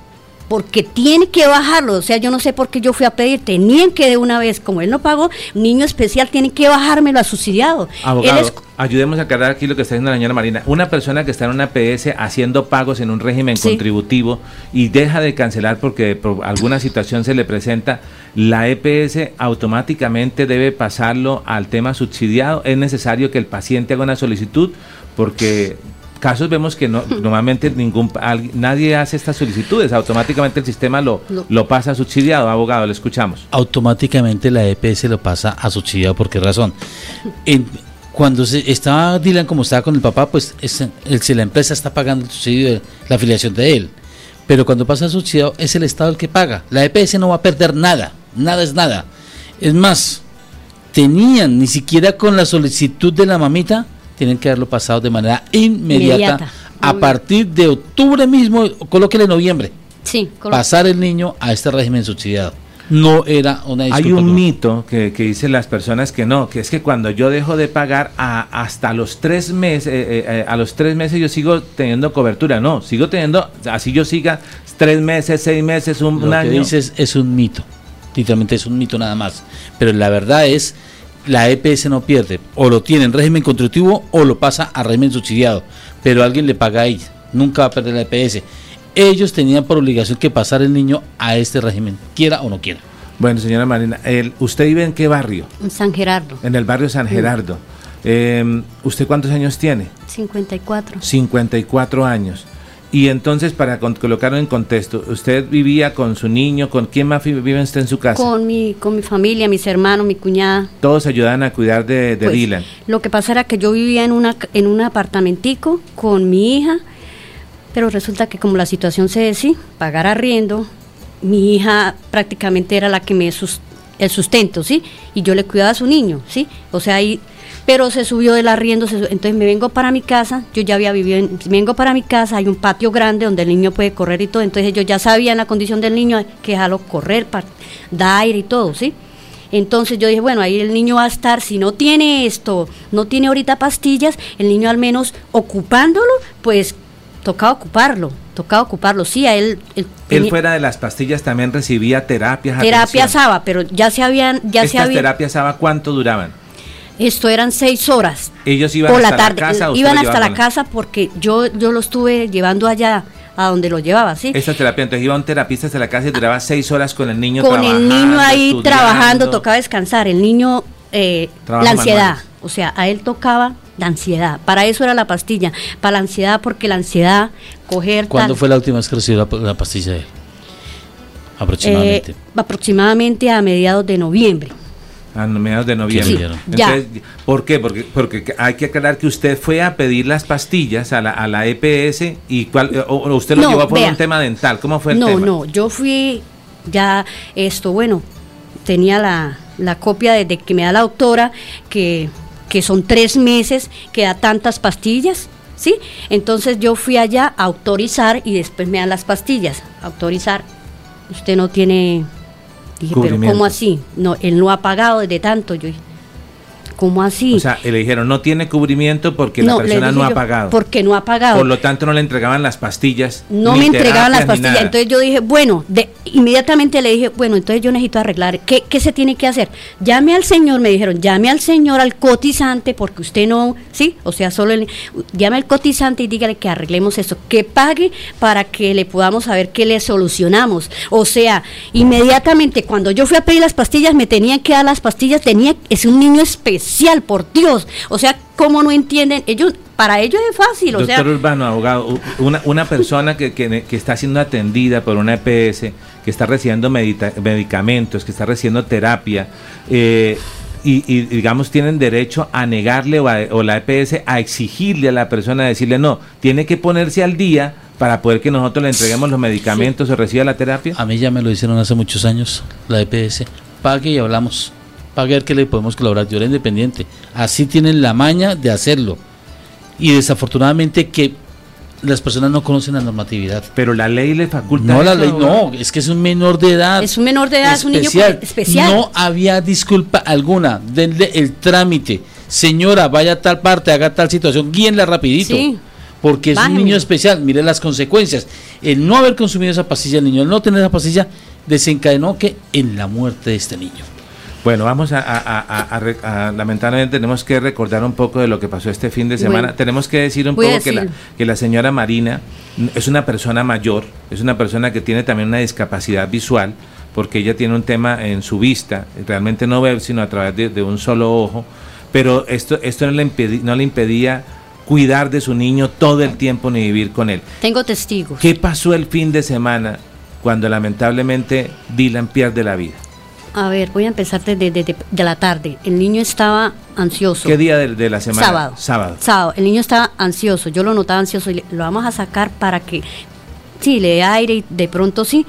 porque tiene que bajarlo. O sea, yo no sé por qué yo fui a pedir, tenían que de una vez, como él no pagó, niño especial tiene que bajármelo a subsidiado. Abogado, ayudemos a aclarar aquí lo que está diciendo la señora Marina. Una persona que está en una PS haciendo pagos en un régimen contributivo y deja de cancelar porque por alguna situación se le presenta, la EPS automáticamente debe pasarlo al tema subsidiado. Es necesario que el paciente haga una solicitud porque casos vemos que no, normalmente ningún nadie hace estas solicitudes, automáticamente el sistema lo, lo pasa a subsidiado, abogado, le escuchamos. Automáticamente la EPS lo pasa a subsidiado, ¿por qué razón? cuando se estaba Dylan como estaba con el papá, pues es, si la empresa está pagando el subsidio de la afiliación de él. Pero cuando pasa a subsidiado es el Estado el que paga. La EPS no va a perder nada, nada es nada. Es más, tenían ni siquiera con la solicitud de la mamita tienen que haberlo pasado de manera inmediata, a partir de octubre mismo, colóquele noviembre. Sí, pasar el niño a este régimen subsidiado. No era una Hay un mito que, que, dicen las personas que no, que es que cuando yo dejo de pagar a, hasta los tres meses, eh, eh, eh, a los tres meses yo sigo teniendo cobertura. No, sigo teniendo, así yo siga tres meses, seis meses, un, Lo año. que dices es un mito. Literalmente es un mito nada más. Pero la verdad es la EPS no pierde, o lo tiene en régimen contributivo o lo pasa a régimen subsidiado, pero alguien le paga ahí, nunca va a perder la EPS. Ellos tenían por obligación que pasar el niño a este régimen, quiera o no quiera. Bueno, señora Marina, el, ¿usted vive en qué barrio? En San Gerardo. En el barrio San Gerardo. Em, ¿Usted cuántos años tiene? 54. 54 años. Y entonces, para colocarlo en contexto, ¿usted vivía con su niño? ¿Con quién más vive usted en su casa? Con mi, con mi familia, mis hermanos, mi cuñada. ¿Todos ayudaban a cuidar de, de pues, Dylan? Lo que pasa era que yo vivía en, una, en un apartamentico con mi hija, pero resulta que como la situación se decía, pagar arriendo, mi hija prácticamente era la que me el sustento, ¿sí? Y yo le cuidaba a su niño, ¿sí? O sea, ahí pero se subió del arriendo, entonces me vengo para mi casa, yo ya había vivido, en, me vengo para mi casa, hay un patio grande donde el niño puede correr y todo, entonces yo ya sabía en la condición del niño que dejarlo correr, da aire y todo, ¿sí? Entonces yo dije, bueno, ahí el niño va a estar, si no tiene esto, no tiene ahorita pastillas, el niño al menos ocupándolo, pues toca ocuparlo, toca ocuparlo. Sí, a él... Él, fuera de las pastillas también recibía terapias. Terapia SABA, pero ya se habían... Ya ¿Estas se habían, terapias SABA cuánto duraban? Esto eran seis horas. Ellos iban hasta la, tarde, casa. Iban hasta la casa porque yo, yo lo estuve llevando allá a donde lo llevaba, ¿sí? Esta terapia, entonces iba un terapista hasta la casa y duraba seis horas con el niño Con el niño ahí trabajando, tocaba descansar. El niño, eh, la ansiedad, o sea, a él tocaba la ansiedad. Para eso era la pastilla, para la ansiedad, porque la ansiedad, coger... ¿Cuándo fue la última vez que recibió la, pastilla de Aproximadamente. Eh, aproximadamente a mediados de noviembre. A mediados de noviembre. Entonces, ¿Por qué? Porque, porque hay que aclarar que usted fue a pedir las pastillas a la, a la EPS y cuál, o, usted lo llevó por un tema dental. ¿Cómo fue el tema? No, no, yo fui ya esto, bueno, tenía la, la copia de, que me da la doctora que, que son tres meses que da tantas pastillas. ¿Sí? Entonces yo fui allá a autorizar y después me dan las pastillas. Autorizar. Usted no tiene Dije, pero ¿cómo así? No, él no ha pagado desde tanto. Yo ¿Cómo así? O sea, le dijeron, no tiene cubrimiento porque la persona no ha pagado. Porque no ha pagado. Por lo tanto, no le entregaban las pastillas. No me entregaban las pastillas. Entonces yo dije, bueno, de, inmediatamente le dije, bueno, entonces yo necesito arreglar. ¿Qué, ¿Qué, se tiene que hacer? Llame al señor, me dijeron, llame al señor, al cotizante, porque usted no, ¿sí? O sea, solo el, llame al cotizante y dígale que arreglemos eso, que pague para que le podamos saber qué le solucionamos. O sea, inmediatamente cuando yo fui a pedir las pastillas, me tenían que dar las pastillas, tenía, es un niño especial por Dios. O sea, ¿cómo no entienden? Ellos, para ellos es fácil. Doctor o Urbano, abogado, una, una persona que, que, está siendo atendida por una EPS, que está recibiendo medicamentos, que está recibiendo terapia, eh, y, digamos tienen derecho a negarle o, la EPS a exigirle a la persona, a decirle no, tiene que ponerse al día para poder que nosotros le entreguemos los medicamentos o reciba la terapia? A mí ya me lo hicieron hace muchos años, la EPS. Pague y hablamos para ver qué le podemos colaborar. Yo era independiente. Así tienen la maña de hacerlo. Y desafortunadamente que las personas no conocen la normatividad. Pero la ley le faculta. No, la ley no, es que es un menor de edad. Es un menor de edad, es un niño especial. No había disculpa alguna. Denle el trámite. Señora, vaya a tal parte, haga tal situación, guíenla rapidito. Porque es un niño especial. Mire las consecuencias. El no haber consumido esa pastilla, el niño, el no tener esa pastilla, desencadenó que en la muerte de este niño. Bueno, vamos a, lamentablemente tenemos que recordar un poco de lo que pasó este fin de semana. tenemos que decir un poco que la, que la señora Marina es una persona mayor, es una persona que tiene también una discapacidad visual, porque ella tiene un tema en su vista, realmente no ve sino a través de, un solo ojo, pero esto, esto no, le no le impedía cuidar de su niño todo el tiempo ni vivir con él. Tengo testigos. ¿Qué pasó el fin de semana cuando lamentablemente Dylan pierde la vida? A ver, voy a empezar desde de, la tarde. El niño estaba ansioso. ¿Qué día de, la semana? Sábado. Sábado. Sábado. El niño estaba ansioso. Yo lo notaba ansioso y lo vamos a sacar para que, sí, le dé aire y de pronto sí.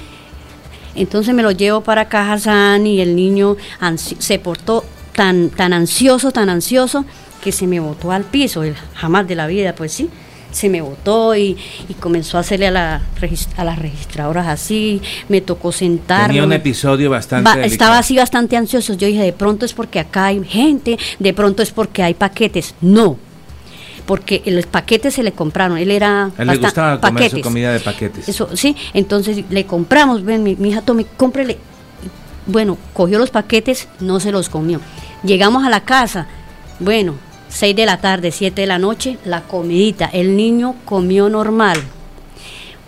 Entonces me lo llevo para Cajazán y el niño se portó tan, tan ansioso, tan ansioso, que se me botó al piso. Jamás de la vida, pues sí se me botó y, comenzó a hacerle a, la, a las registradoras así, me tocó sentar. Tenía un episodio bastante... estaba así bastante ansioso, yo dije, de pronto es porque acá hay gente, de pronto es porque hay paquetes. No, porque los paquetes se le compraron, él era... A él le gustaba comer su comida de paquetes. Eso, sí, entonces le compramos, ven, mi, hija, tome, cómprele. Bueno, cogió los paquetes, no se los comió. Llegamos a la casa, bueno, 6 de la tarde, 7 de la noche, la comidita. El niño comió normal.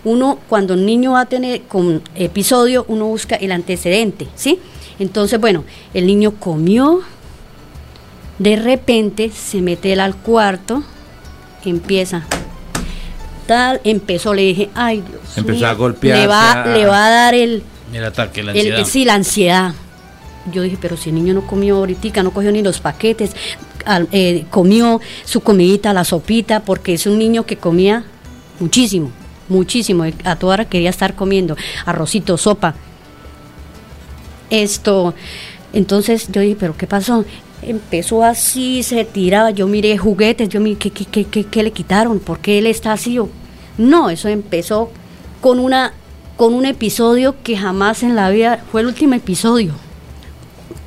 Uno, cuando el niño va a tener con episodio, uno busca el antecedente, ¿sí? Entonces, bueno, el niño comió, de repente se mete él al cuarto, empieza, tal, empezó, le dije, ay Dios. Empezó a golpear. Le va, le va a dar el, el ataque, la ansiedad. sí, la ansiedad. Yo dije, pero si el niño no comió ahorita, no cogió ni los paquetes, eh, comió su comidita, la sopita, porque es un niño que comía muchísimo, muchísimo. A toda hora quería estar comiendo arrocito, sopa. Esto, entonces yo dije, pero ¿qué pasó? empezó así, se tiraba, yo miré juguetes, yo miré, ¿qué, qué, qué, qué le quitaron? ¿Por qué él está así? No, eso empezó con, una, con un episodio que jamás en la vida, fue el último episodio.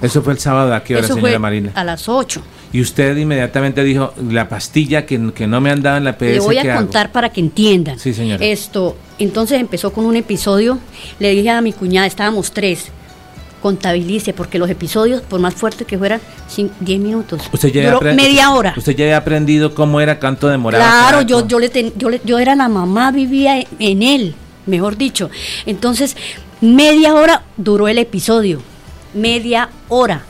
¿Eso fue el sábado a qué hora, señora Marina? A las 8. Y usted inmediatamente dijo, la pastilla que, que no me han dado en la PS. Le voy a contar para que entiendan. Sí, señora. Esto, entonces empezó con un episodio, le dije a mi cuñada, estábamos tres, contabilice, porque los episodios, por más fuertes que fueran, 10 minutos. Usted ya Duró media hora. Usted ya había aprendido cómo era canto de morado. Claro, yo, yo, le yo, le, yo era la mamá, vivía en él, mejor dicho. Entonces, media hora duró el episodio. Media hora.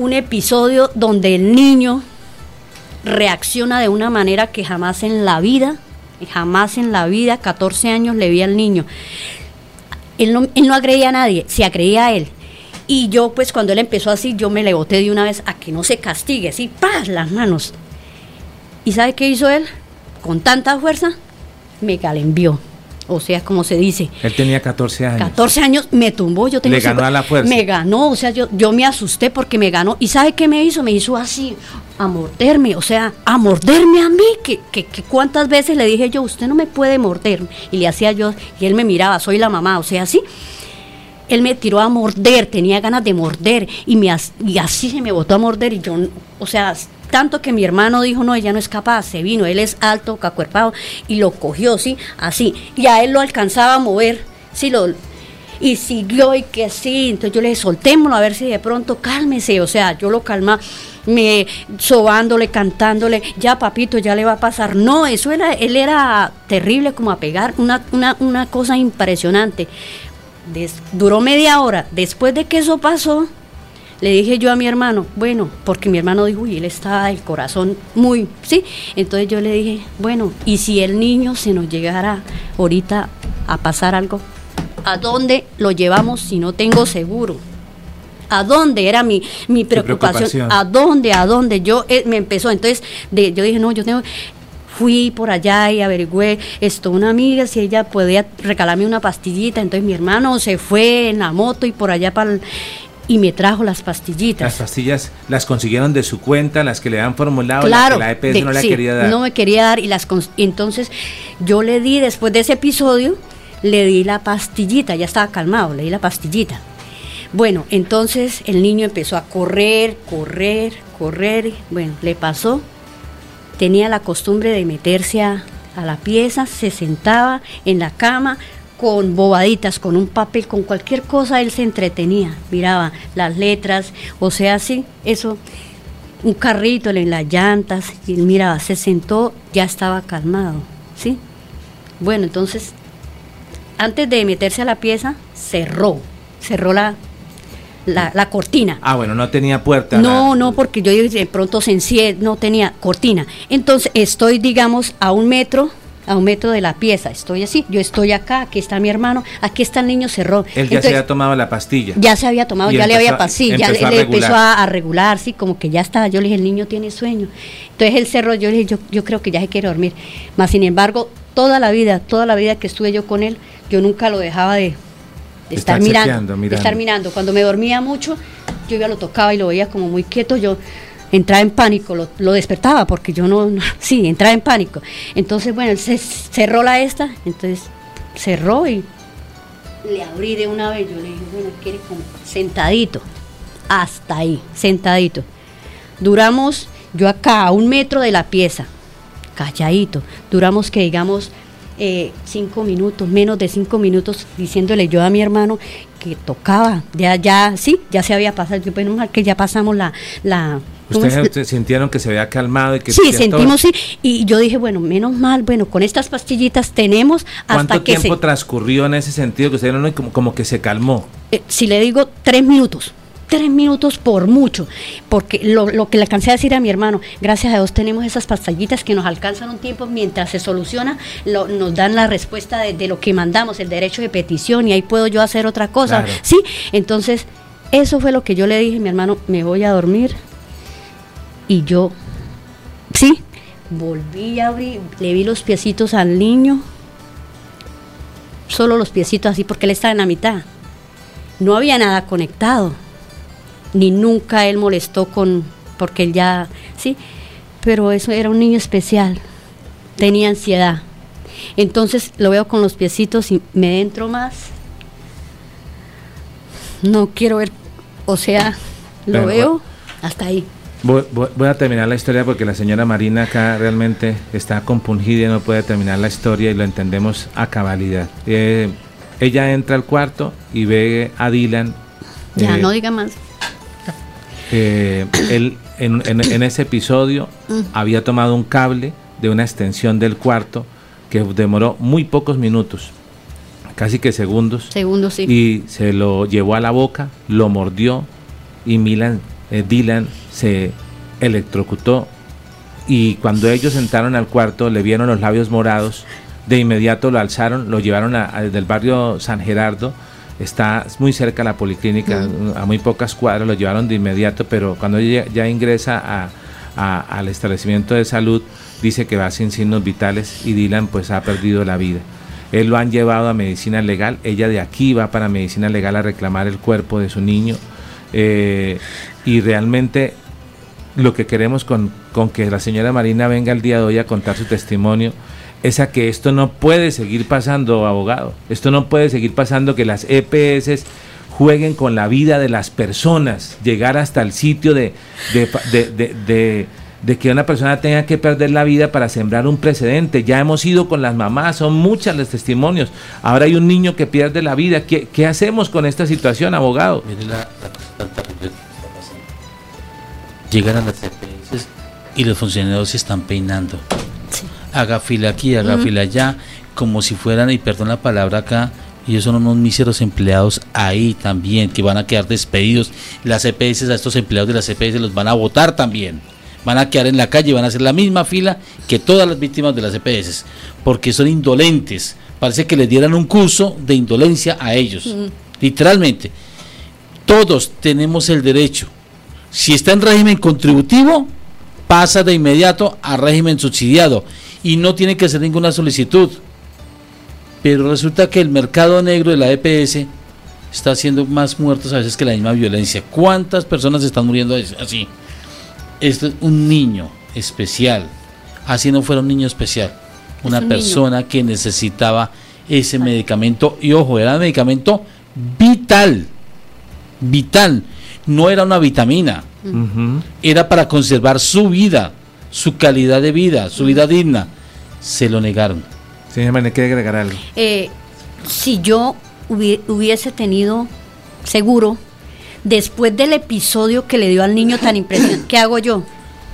Un episodio donde el niño reacciona de una manera que jamás en la vida, jamás en la vida, 14 años le vi al niño. Él no, él no agredía a nadie, se agredía a él. Y yo, pues cuando él empezó así, yo me le boté de una vez a que no se castigue, así, ¡paz! las manos. ¿Y sabe qué hizo él? Con tanta fuerza, me calenvió. O sea, como se dice. Él tenía 14 años. 14 años, me tumbó, yo tenía... Le ganó a la fuerza. Me ganó, o sea, yo, yo me asusté porque me ganó. ¿Y sabe qué me hizo? Me hizo así, a morderme, o sea, a morderme a mí, que, que, que cuántas veces le dije yo, usted no me puede morder. Y le hacía yo, y él me miraba, soy la mamá, o sea, así él me tiró a morder, tenía ganas de morder y, me, y así se me botó a morder y yo, o sea, tanto que mi hermano dijo, no, ella no es capaz, se vino, él es alto, cacuerpado, y lo cogió, ¿sí? Así, y a él lo alcanzaba a mover, ¿sí? Lo, y siguió y que sí, entonces yo le dije, soltémoslo a ver si de pronto cálmese, o sea, yo lo calma, me sobándole, cantándole, ya papito, ya le va a pasar. No, eso era, él era terrible como a pegar, una, una, una cosa impresionante duró media hora. Después de que eso pasó, le dije yo a mi hermano, bueno, porque mi hermano dijo, y él estaba el corazón muy, ¿sí? Entonces yo le dije, bueno, ¿y si el niño se nos llegara ahorita a pasar algo? ¿A dónde lo llevamos si no tengo seguro? ¿A dónde era mi, mi preocupación? ¿A dónde? ¿A dónde? Yo eh, me empezó, entonces de, yo dije, no, yo tengo, fui por allá y averigüé esto, una amiga, si ella podía regalarme una pastillita. Entonces mi hermano se fue en la moto y por allá para y me trajo las pastillitas. Las pastillas las consiguieron de su cuenta, las que le han formulado, claro, la EPS no le quería dar. No me quería dar y las entonces yo le di después de ese episodio le di la pastillita, ya estaba calmado, le di la pastillita. Bueno, entonces el niño empezó a correr, correr, correr, bueno, le pasó tenía la costumbre de meterse a, la pieza, se sentaba en la cama con bobaditas, con un papel, con cualquier cosa, él se entretenía, miraba las letras, o sea, sí, eso, un carrito en las llantas, y miraba, se sentó, ya estaba calmado, ¿sí? Bueno, entonces, antes de meterse a la pieza, cerró, cerró la, la, cortina. Ah, bueno, no tenía puerta. No, no, porque yo de pronto se no tenía cortina. Entonces estoy, digamos, a un metro a un metro de la pieza, estoy así, yo estoy acá, aquí está mi hermano, aquí está el niño cerró. Él ya se había tomado la pastilla. Ya se había tomado, ya le había pasado, ya le empezó a, regular, sí, como que ya estaba, yo le dije, el niño tiene sueño. Entonces él cerró, yo le dije, yo, yo creo que ya se quiere dormir. Más sin embargo, toda la vida, toda la vida que estuve yo con él, yo nunca lo dejaba de, estar, mirando, estar mirando. Cuando me dormía mucho, yo ya lo tocaba y lo veía como muy quieto, yo entraba en pánico, lo, despertaba porque yo no, sí, entraba en pánico. Entonces, bueno, él se cerró la esta, entonces cerró y le abrí de una vez, yo le dije, bueno, quiere como sentadito, hasta ahí, sentadito. Duramos, yo acá a un metro de la pieza, calladito, duramos que digamos eh, cinco minutos, menos de cinco minutos, diciéndole yo a mi hermano que tocaba, ya, ya, sí, ya se había pasado, yo pensé que ya pasamos la... la ¿Ustedes sintieron que se había calmado y que Sí, sentimos sí, y yo dije, bueno, menos mal, bueno, con estas pastillitas tenemos hasta ¿Cuánto tiempo transcurrió en ese sentido que usted no como, como que se calmó? Eh, si le digo tres minutos tres minutos por mucho, porque lo, que le alcancé a decir a mi hermano, gracias a Dios tenemos esas pastillitas que nos alcanzan un tiempo mientras se soluciona, nos dan la respuesta de, lo que mandamos, el derecho de petición y ahí puedo yo hacer otra cosa, ¿sí? Entonces, eso fue lo que yo le dije, mi hermano, me voy a dormir y yo, sí, volví a abrir, le vi los piecitos al niño, solo los piecitos así porque él estaba en la mitad. No había nada conectado ni nunca él molestó con, porque él ya, sí, pero eso era un niño especial, tenía ansiedad. Entonces lo veo con los piecitos y me entro más. No quiero ver, o sea, lo veo hasta ahí. Voy, a terminar la historia porque la señora Marina acá realmente está compungida y no puede terminar la historia y lo entendemos a cabalidad. Eh, ella entra al cuarto y ve a Dylan. Ya, eh, no diga más. Eh, él en, ese episodio mm. había tomado un cable de una extensión del cuarto que demoró muy pocos minutos, casi que segundos. Segundos, sí. Y se lo llevó a la boca, lo mordió y Milan, Dylan se electrocutó y cuando ellos entraron al cuarto le vieron los labios morados, de inmediato lo alzaron, lo llevaron a, del barrio San Gerardo, está muy cerca la policlínica, a muy pocas cuadras, lo llevaron de inmediato, pero cuando ya, ya ingresa al establecimiento de salud, dice que va sin signos vitales y Dylan pues ha perdido la vida. Él lo han llevado a medicina legal, ella de aquí va para medicina legal a reclamar el cuerpo de su niño eh, y realmente lo que queremos con, que la señora Marina venga el día de hoy a contar su testimonio es a que esto no puede seguir pasando, abogado. Esto no puede seguir pasando que las EPS jueguen con la vida de las personas, llegar hasta el sitio de, de, de, que una persona tenga que perder la vida para sembrar un precedente. Ya hemos ido con las mamás, son muchas los testimonios. Ahora hay un niño que pierde la vida. ¿Qué, qué hacemos con esta situación, abogado? llegan a las EPS y los funcionarios se están peinando. Haga fila aquí, haga fila allá, como si fueran, y perdón la palabra acá, ellos son unos míseros empleados ahí también, que van a quedar despedidos. Las EPS, a estos empleados de las EPS los van a votar también. Van a quedar en la calle, van a hacer la misma fila que todas las víctimas de las EPS, porque son indolentes. Parece que les dieran un curso de indolencia a ellos. Literalmente. Todos tenemos el derecho si está en régimen contributivo, pasa de inmediato a régimen subsidiado y no tiene que hacer ninguna solicitud. Pero resulta que el mercado negro de la EPS está haciendo más muertos a veces que la misma violencia. ¿Cuántas personas están muriendo así? Es un niño especial. Así no fuera un niño especial. Una persona que necesitaba ese medicamento. Y ojo, era un medicamento vital. Vital no era una vitamina, era para conservar su vida, su calidad de vida, su vida digna. Se lo negaron. Señor Mané, ¿quiere agregar algo? Eh, si yo hubiese tenido seguro, después del episodio que le dio al niño tan impresionante, ¿qué hago yo?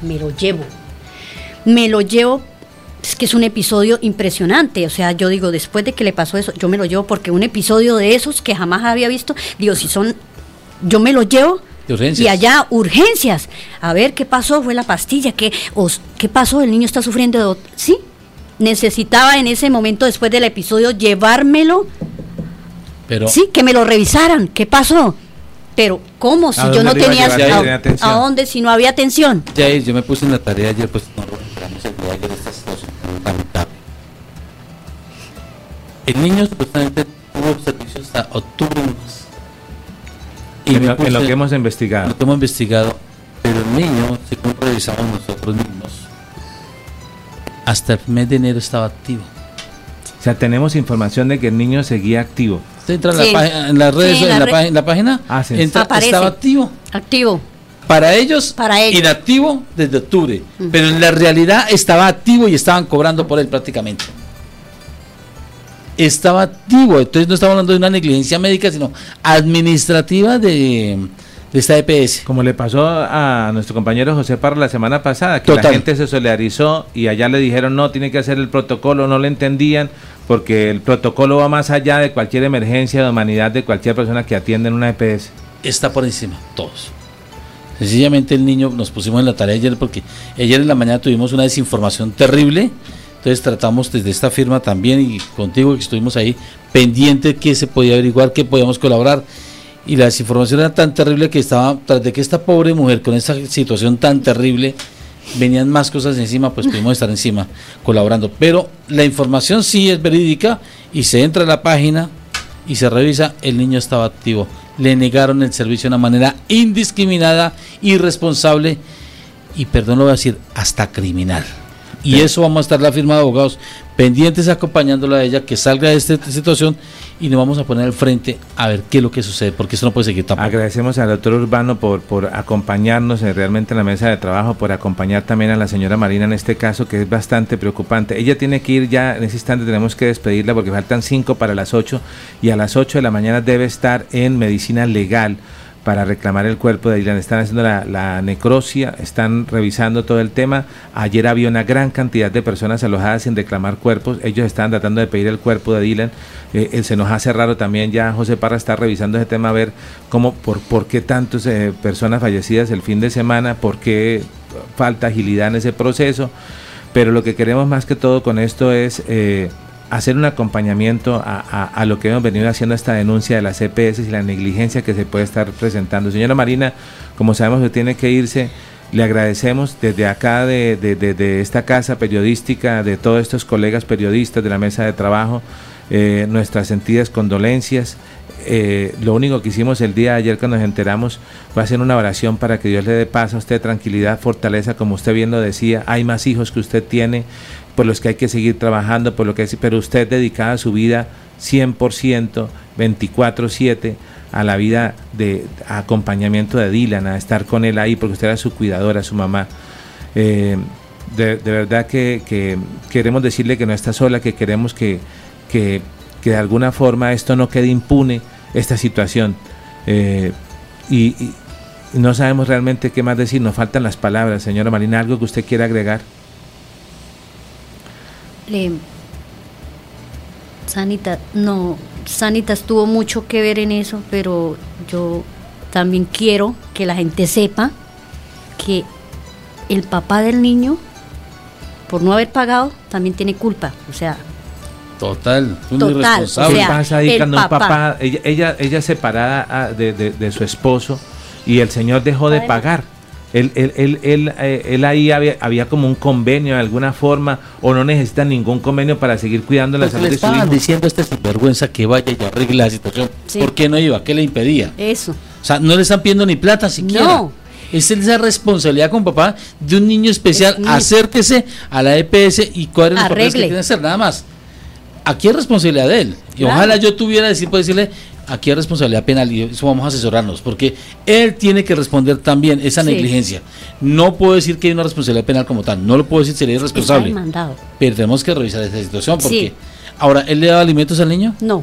Me lo llevo. Me lo llevo es que es un episodio impresionante. O sea, yo digo, después de que le pasó eso, yo me lo llevo porque un episodio de esos que jamás había visto, digo, si son yo me lo llevo y allá urgencias. A ver qué pasó, fue la pastilla, qué, qué pasó, el niño está sufriendo de... Sí, necesitaba en ese momento, después del episodio, llevármelo. Pero, sí, que me lo revisaran, ¿qué pasó? Pero, ¿cómo? Si yo no tenía... A, a, dónde si no había atención? Ya, yo me puse en la tarea ayer, pues no El niño supuestamente tuvo servicio hasta octubre y en, lo, que hemos investigado. Lo que hemos investigado, pero el niño, según revisamos nosotros mismos, hasta el mes de enero estaba activo. O sea, tenemos información de que el niño seguía activo. Usted entra en, las redes, en, la, página, ah, estaba activo. Activo. Para ellos, Para ellos, inactivo desde octubre. Pero en la realidad estaba activo y estaban cobrando por él prácticamente estaba activo. Entonces no estamos hablando de una negligencia médica, sino administrativa de, esta EPS. Como le pasó a nuestro compañero José Parra la semana pasada, que la gente se solidarizó y allá le dijeron no, tiene que hacer el protocolo, no le entendían, porque el protocolo va más allá de cualquier emergencia de humanidad de cualquier persona que atiende en una EPS. Está por encima, todos. Sencillamente el niño nos pusimos en la tarea ayer porque ayer en la mañana tuvimos una desinformación terrible entonces tratamos desde esta firma también y contigo que estuvimos ahí pendiente qué se podía averiguar, qué podíamos colaborar. Y la desinformación era tan terrible que estaba, tras de que esta pobre mujer con esta situación tan terrible, venían más cosas encima, pues pudimos estar encima colaborando. Pero la información sí es verídica y se entra a la página y se revisa, el niño estaba activo. Le negaron el servicio de una manera indiscriminada, irresponsable y perdón lo voy a decir, hasta criminal. Y eso vamos a estar la firma de abogados pendientes acompañándola a ella que salga de esta situación y nos vamos a poner al frente a ver qué es lo que sucede, porque eso no puede seguir tampoco. Agradecemos al doctor Urbano por, por acompañarnos realmente en la mesa de trabajo, por acompañar también a la señora Marina en este caso, que es bastante preocupante. Ella tiene que ir ya, en ese instante tenemos que despedirla porque faltan cinco para las ocho y a las ocho de la mañana debe estar en medicina legal para reclamar el cuerpo de Dylan. Están haciendo la, necrosia, están revisando todo el tema. Ayer había una gran cantidad de personas alojadas sin reclamar cuerpos. Ellos están tratando de pedir el cuerpo de Dylan. Eh, se nos hace raro también ya José Parra está revisando ese tema a ver cómo, por, por qué tantas eh, personas fallecidas el fin de semana, por qué falta agilidad en ese proceso. Pero lo que queremos más que todo con esto es... Hacer un acompañamiento a, lo que hemos venido haciendo esta denuncia de las CPS y la negligencia que se puede estar presentando. Señora Marina, como sabemos que tiene que irse, le agradecemos desde acá de, de, esta casa periodística, de todos estos colegas periodistas de la mesa de trabajo, eh, nuestras sentidas condolencias. Eh, lo único que hicimos el día de ayer cuando nos enteramos fue hacer una oración para que Dios le dé paz a usted, tranquilidad, fortaleza, como usted bien lo decía, hay más hijos que usted tiene, por los que hay que seguir trabajando, por lo que pero usted dedicada su vida 100%, 24/7 a la vida de acompañamiento de Dylan, a estar con él ahí, porque usted era su cuidadora, su mamá. Eh, de, verdad que, queremos decirle que no está sola, que queremos que, que, de alguna forma esto no quede impune, esta situación. Eh, y, y no sabemos realmente qué más decir, nos faltan las palabras. Señora Marina, ¿algo que usted quiera agregar? Sanita, no, Sanitas tuvo mucho que ver en eso, pero yo también quiero que la gente sepa que el papá del niño, por no haber pagado, también tiene culpa. O sea, Total, un total, O sea, el papá. ella, ella, separada ah, de, de, su esposo y el señor dejó de pagar él, él, él, él, eh, él ahí había, había, como un convenio de alguna forma o no necesita ningún convenio para seguir cuidando la salud de su hijo. diciendo a este sinvergüenza que vaya y arregle la situación. ¿Por qué no iba? ¿Qué le impedía? Eso. O sea, no le están pidiendo ni plata siquiera. No. Es esa responsabilidad con papá de un niño especial. Acérquese a la EPS y cuadre los papeles que tiene que hacer, nada más. Aquí es responsabilidad de él. Y ojalá yo tuviera decir, puede decirle, aquí hay responsabilidad penal y eso vamos a asesorarnos, porque él tiene que responder también esa negligencia. No puedo decir que hay una responsabilidad penal como tal, no lo puedo decir, sería irresponsable. Pero tenemos que revisar esa situación, porque ahora, ¿él le daba alimentos al niño? No.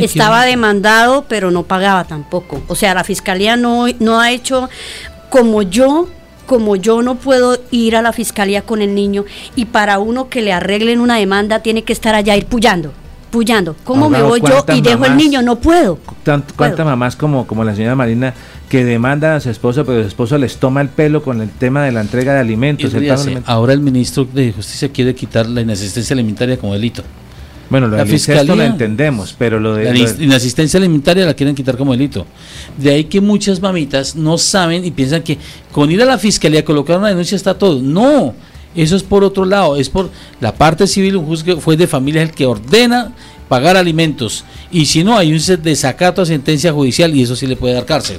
Estaba demandado, pero no pagaba tampoco. O sea, la fiscalía no, no ha hecho como yo como yo no puedo ir a la fiscalía con el niño y para uno que le arreglen una demanda tiene que estar allá ir puyando pullando. ¿Cómo me voy yo y dejo el niño? No puedo. ¿Cuántas mamás como, como la señora Marina que demandan a su esposo, pero su esposo les toma el pelo con el tema de la entrega de alimentos? ahora el ministro de Justicia quiere quitar la inasistencia alimentaria como delito. Bueno, lo la fiscalía lo entendemos, pero lo de... La inasistencia alimentaria la quieren quitar como delito. De ahí que muchas mamitas no saben y piensan que con ir a la fiscalía, colocar una denuncia está todo. No, eso es por otro lado, es por la parte civil, un juez fue de familia el que ordena pagar alimentos. Y si no, hay un desacato a sentencia judicial y eso sí le puede dar cárcel.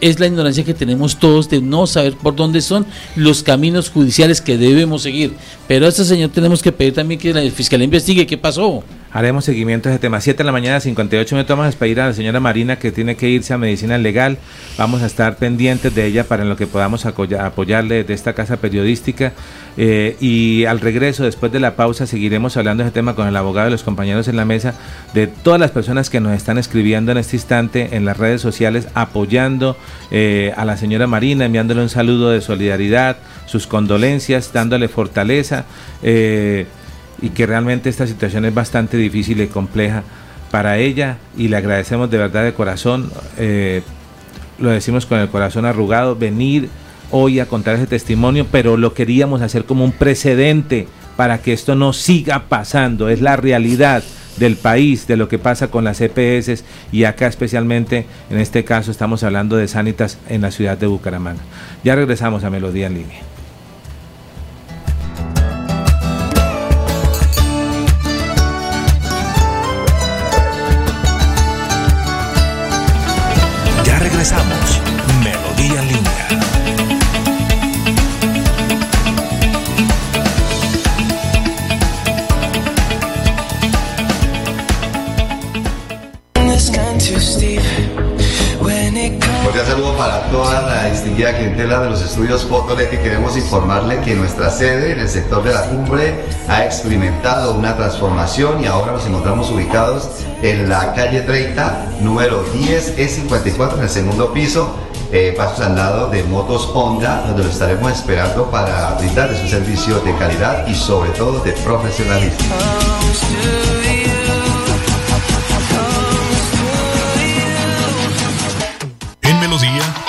Es la ignorancia que tenemos todos de no saber por dónde son los caminos judiciales que debemos seguir. Pero a este señor tenemos que pedir también que la fiscalía investigue qué pasó. Haremos seguimiento a ese tema. 7 de la mañana, 58 minutos. Vamos a despedir a la señora Marina que tiene que irse a medicina legal. Vamos a estar pendientes de ella para en lo que podamos apoyarle de esta casa periodística. Eh, y al regreso, después de la pausa, seguiremos hablando de ese tema con el abogado y los compañeros en la mesa, de todas las personas que nos están escribiendo en este instante en las redes sociales, apoyando eh, a la señora Marina, enviándole un saludo de solidaridad, sus condolencias, dándole fortaleza. Eh, y que realmente esta situación es bastante difícil y compleja para ella y le agradecemos de verdad de corazón, lo decimos con el corazón arrugado, venir hoy a contar ese testimonio, pero lo queríamos hacer como un precedente para que esto no siga pasando, es la realidad del país, de lo que pasa con las EPS y acá especialmente, en este caso estamos hablando de Sanitas en la ciudad de Bucaramanga. Ya regresamos a Melodía en línea. Estudios Fotoleti, queremos informarle que nuestra sede en el sector de la cumbre ha experimentado una transformación y ahora nos encontramos ubicados en la calle 30, número 10 E54, en el segundo piso, eh, pasos al lado de Motos Honda, donde lo estaremos esperando para brindarles un servicio de calidad y sobre todo de profesionalismo.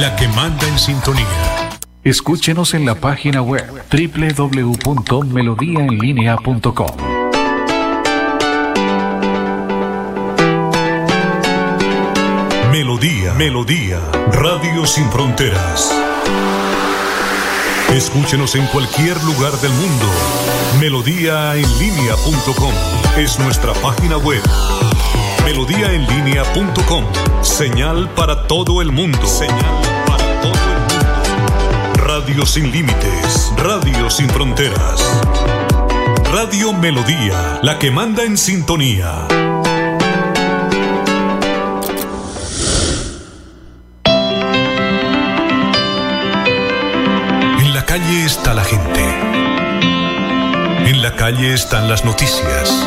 la que manda en sintonía. Escúchenos en la página web www.melodiaenlinea.com. Melodía, Melodía, Radio Sin Fronteras. Escúchenos en cualquier lugar del mundo. Melodíaenlínea.com es nuestra página web. Melodíaenlínea.com. Señal para todo el mundo. Señal para todo el mundo. Radio sin límites. Radio sin fronteras. Radio Melodía, la que manda en sintonía. En la calle está la gente. En la calle están las noticias.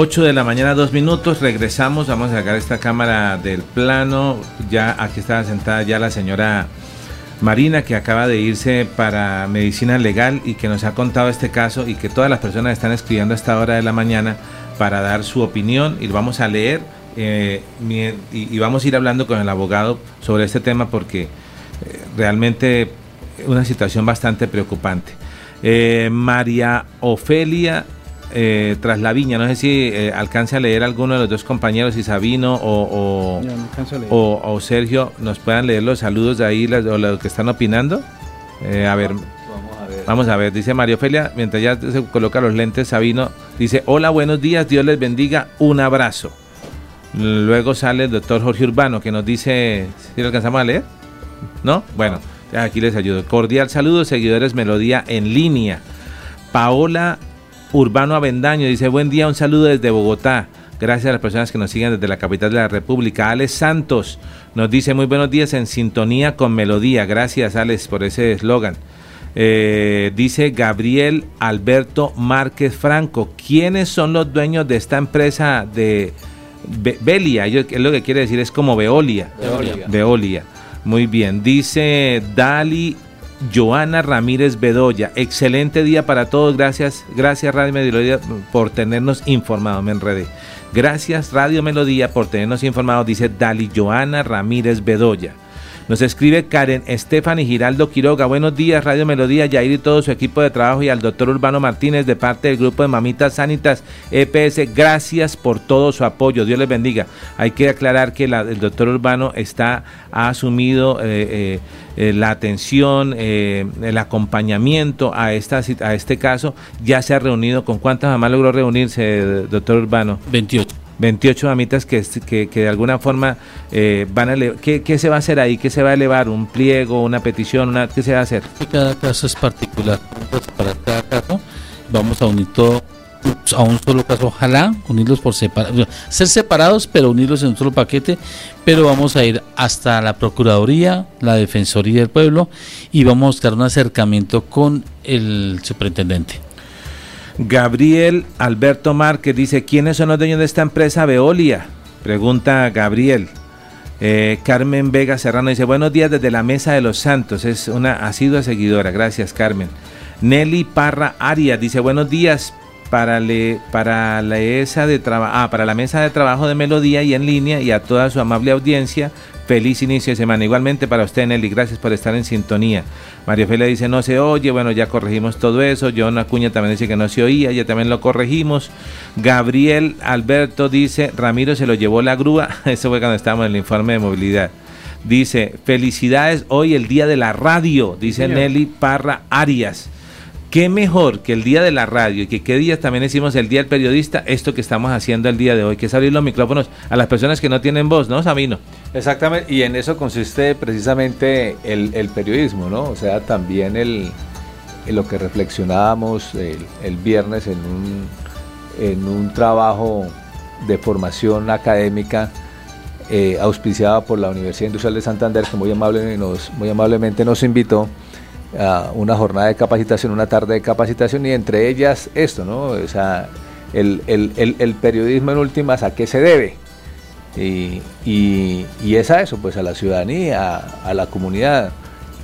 8 de la mañana, dos minutos, regresamos, vamos a sacar esta cámara del plano, ya aquí está sentada ya la señora Marina que acaba de irse para medicina legal y que nos ha contado este caso y que todas las personas están escribiendo a esta hora de la mañana para dar su opinión y lo vamos a leer eh, y, vamos a ir hablando con el abogado sobre este tema porque eh, realmente una situación bastante preocupante. Eh, María Ofelia eh, tras la viña. No sé si eh, alcance a leer alguno de los dos compañeros, si Sabino o, o, Sergio, nos puedan leer los saludos de ahí o los que están opinando. Eh, a ver. Vamos a ver, dice María Ofelia, mientras ya se coloca los lentes, Sabino dice, hola, buenos días, Dios les bendiga, un abrazo. Luego sale el doctor Jorge Urbano que nos dice, si lo alcanzamos a leer? ¿No? Bueno, aquí les ayudo. Cordial saludo, seguidores Melodía en línea. Paola Urbano Avendaño dice, buen día, un saludo desde Bogotá. Gracias a las personas que nos siguen desde la capital de la República. Alex Santos nos dice, muy buenos días en sintonía con melodía. Gracias, Alex, por ese eslogan. Eh, dice Gabriel Alberto Márquez Franco, ¿quiénes son los dueños de esta empresa de Belia? es lo que quiere decir, es como Veolia. Veolia. Veolia. Muy bien. Dice Dali Joana Ramírez Bedoya. Excelente día para todos. Gracias, gracias Radio Melodía por tenernos informados. Me enredé. Gracias Radio Melodía por tenernos informados, dice Dali Joana Ramírez Bedoya. Nos escribe Karen Estefani Giraldo Quiroga. Buenos días, Radio Melodía, Yair y todo su equipo de trabajo y al doctor Urbano Martínez de parte del grupo de Mamitas Sanitas EPS. Gracias por todo su apoyo. Dios les bendiga. Hay que aclarar que el doctor Urbano está, ha asumido eh, eh, eh, la atención, el acompañamiento a, esta, a este caso. Ya se ha reunido. ¿Con cuántas mamás logró reunirse, doctor Urbano? 28. 28 mamitas que, que, de alguna forma eh, van a ¿qué, ¿qué, se va a hacer ahí? ¿Qué se va a elevar? ¿Un pliego, una petición? Una, ¿Qué se va a hacer? Cada caso es particular. Para cada caso vamos a unir todo a un solo caso. Ojalá unirlos por separado, ser separados, pero unirlos en un solo paquete. Pero vamos a ir hasta la Procuraduría, la Defensoría del Pueblo y vamos a buscar un acercamiento con el superintendente. Gabriel Alberto Márquez dice, ¿quiénes son los dueños de esta empresa Veolia? Pregunta Gabriel. Eh, Carmen Vega Serrano dice, buenos días desde la Mesa de los Santos. Es una asidua seguidora. Gracias, Carmen. Nelly Parra Arias dice, buenos días para, le, para, la, de ah, para la mesa de trabajo de Melodía y en línea y a toda su amable audiencia. Feliz inicio de semana. Igualmente para usted, Nelly, gracias por estar en sintonía. María Ophelia dice no se oye, bueno, ya corregimos todo eso. John Acuña también dice que no se oía, ya también lo corregimos. Gabriel Alberto dice, Ramiro se lo llevó la grúa. Eso fue cuando estábamos en el informe de movilidad. Dice, felicidades hoy el día de la radio, dice Nelly Parra Arias. ¿Qué mejor que el día de la radio y que qué día también decimos el día del periodista? Esto que estamos haciendo el día de hoy, que es abrir los micrófonos a las personas que no tienen voz, ¿no, Sabino? Exactamente, y en eso consiste precisamente el, periodismo, ¿no? O sea, también el, lo que reflexionábamos el, viernes en un, en un trabajo de formación académica eh, auspiciada por la Universidad Industrial de Santander, que muy, amable nos, muy amablemente nos invitó una jornada de capacitación, una tarde de capacitación y entre ellas esto, ¿no? O sea, el, periodismo en últimas a qué se debe. Y, y, es a eso, pues a la ciudadanía, a, la comunidad.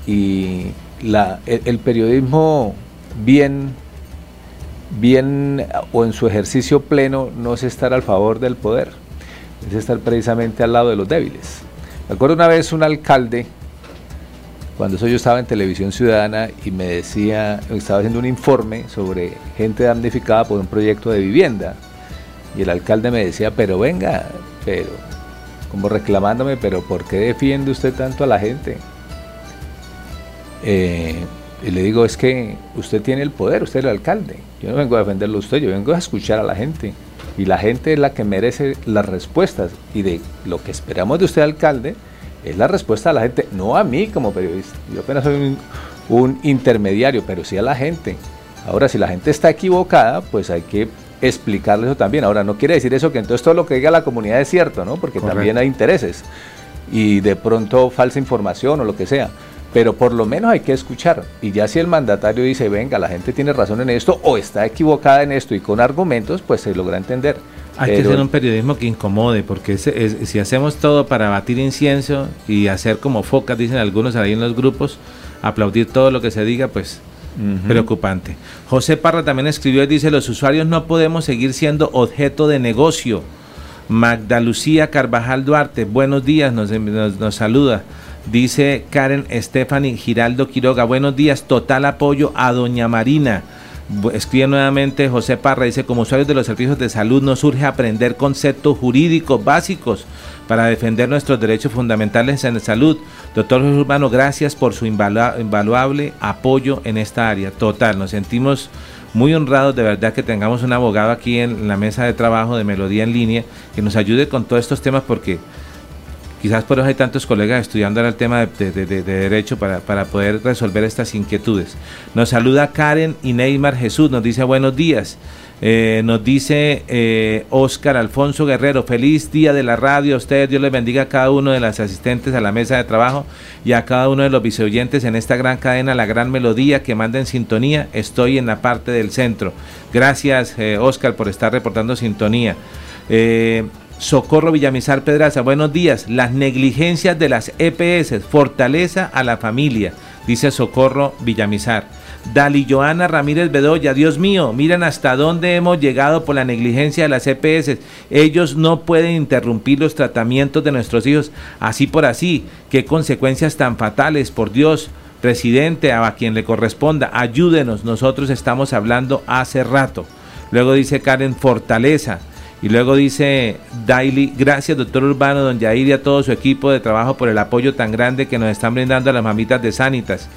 Y la, el, periodismo bien, bien o en su ejercicio pleno no es estar al favor del poder, es estar precisamente al lado de los débiles. Me acuerdo una vez un alcalde cuando eso yo estaba en Televisión Ciudadana y me decía, estaba haciendo un informe sobre gente damnificada por un proyecto de vivienda. Y el alcalde me decía, pero venga, pero, como reclamándome, pero ¿por qué defiende usted tanto a la gente? Eh, y le digo, es que usted tiene el poder, usted es el alcalde. Yo no vengo a defenderlo a usted, yo vengo a escuchar a la gente. Y la gente es la que merece las respuestas. Y de lo que esperamos de usted, alcalde, es la respuesta a la gente, no a mí como periodista. Yo apenas soy un, intermediario, pero sí a la gente. Ahora, si la gente está equivocada, pues hay que explicarle eso también. Ahora, no quiere decir eso que entonces todo lo que diga la comunidad es cierto, ¿no? Porque también hay intereses y de pronto falsa información o lo que sea. Pero por lo menos hay que escuchar. Y ya si el mandatario dice, venga, la gente tiene razón en esto o está equivocada en esto y con argumentos, pues se logra entender. Hay que hacer un periodismo que incomode, porque si hacemos todo para batir incienso y hacer como focas, dicen algunos ahí en los grupos, aplaudir todo lo que se diga, pues preocupante. José Parra también escribió y dice, los usuarios no podemos seguir siendo objeto de negocio. Magda Lucía Carvajal Duarte, buenos días, nos, nos saluda. Dice Karen Stephanie Giraldo Quiroga, buenos días, total apoyo a Doña Marina. Escribe nuevamente José Parra, dice, como usuarios de los servicios de salud nos surge aprender conceptos jurídicos básicos para defender nuestros derechos fundamentales en salud. Doctor Urbano, gracias por su invaluable apoyo en esta área. Total, nos sentimos muy honrados de verdad que tengamos un abogado aquí en la mesa de trabajo de Melodía en línea que nos ayude con todos estos temas porque Quizás por eso hay tantos colegas estudiando el tema de, derecho para, poder resolver estas inquietudes. Nos saluda Karen y Neymar Jesús, nos dice buenos días. Eh, nos dice eh, Oscar Alfonso Guerrero, feliz día de la radio a ustedes, Dios les bendiga a cada uno de los asistentes a la mesa de trabajo y a cada uno de los viceoyentes en esta gran cadena, la gran melodía que manda en sintonía, estoy en la parte del centro. Gracias eh, Oscar por estar reportando sintonía. Socorro Villamizar Pedraza, buenos días. Las negligencias de las EPS, fortaleza a la familia, dice Socorro Villamizar. Dali Joana Ramírez Bedoya, Dios mío, miren hasta dónde hemos llegado por la negligencia de las EPS. Ellos no pueden interrumpir los tratamientos de nuestros hijos así por así. Qué consecuencias tan fatales, por Dios. Presidente, a quien le corresponda, ayúdenos, nosotros estamos hablando hace rato. Luego dice Karen Fortaleza. Y luego dice Daily, gracias doctor Urbano, don Yair y a todo su equipo de trabajo por el apoyo tan grande que nos están brindando a las mamitas de Sanitas.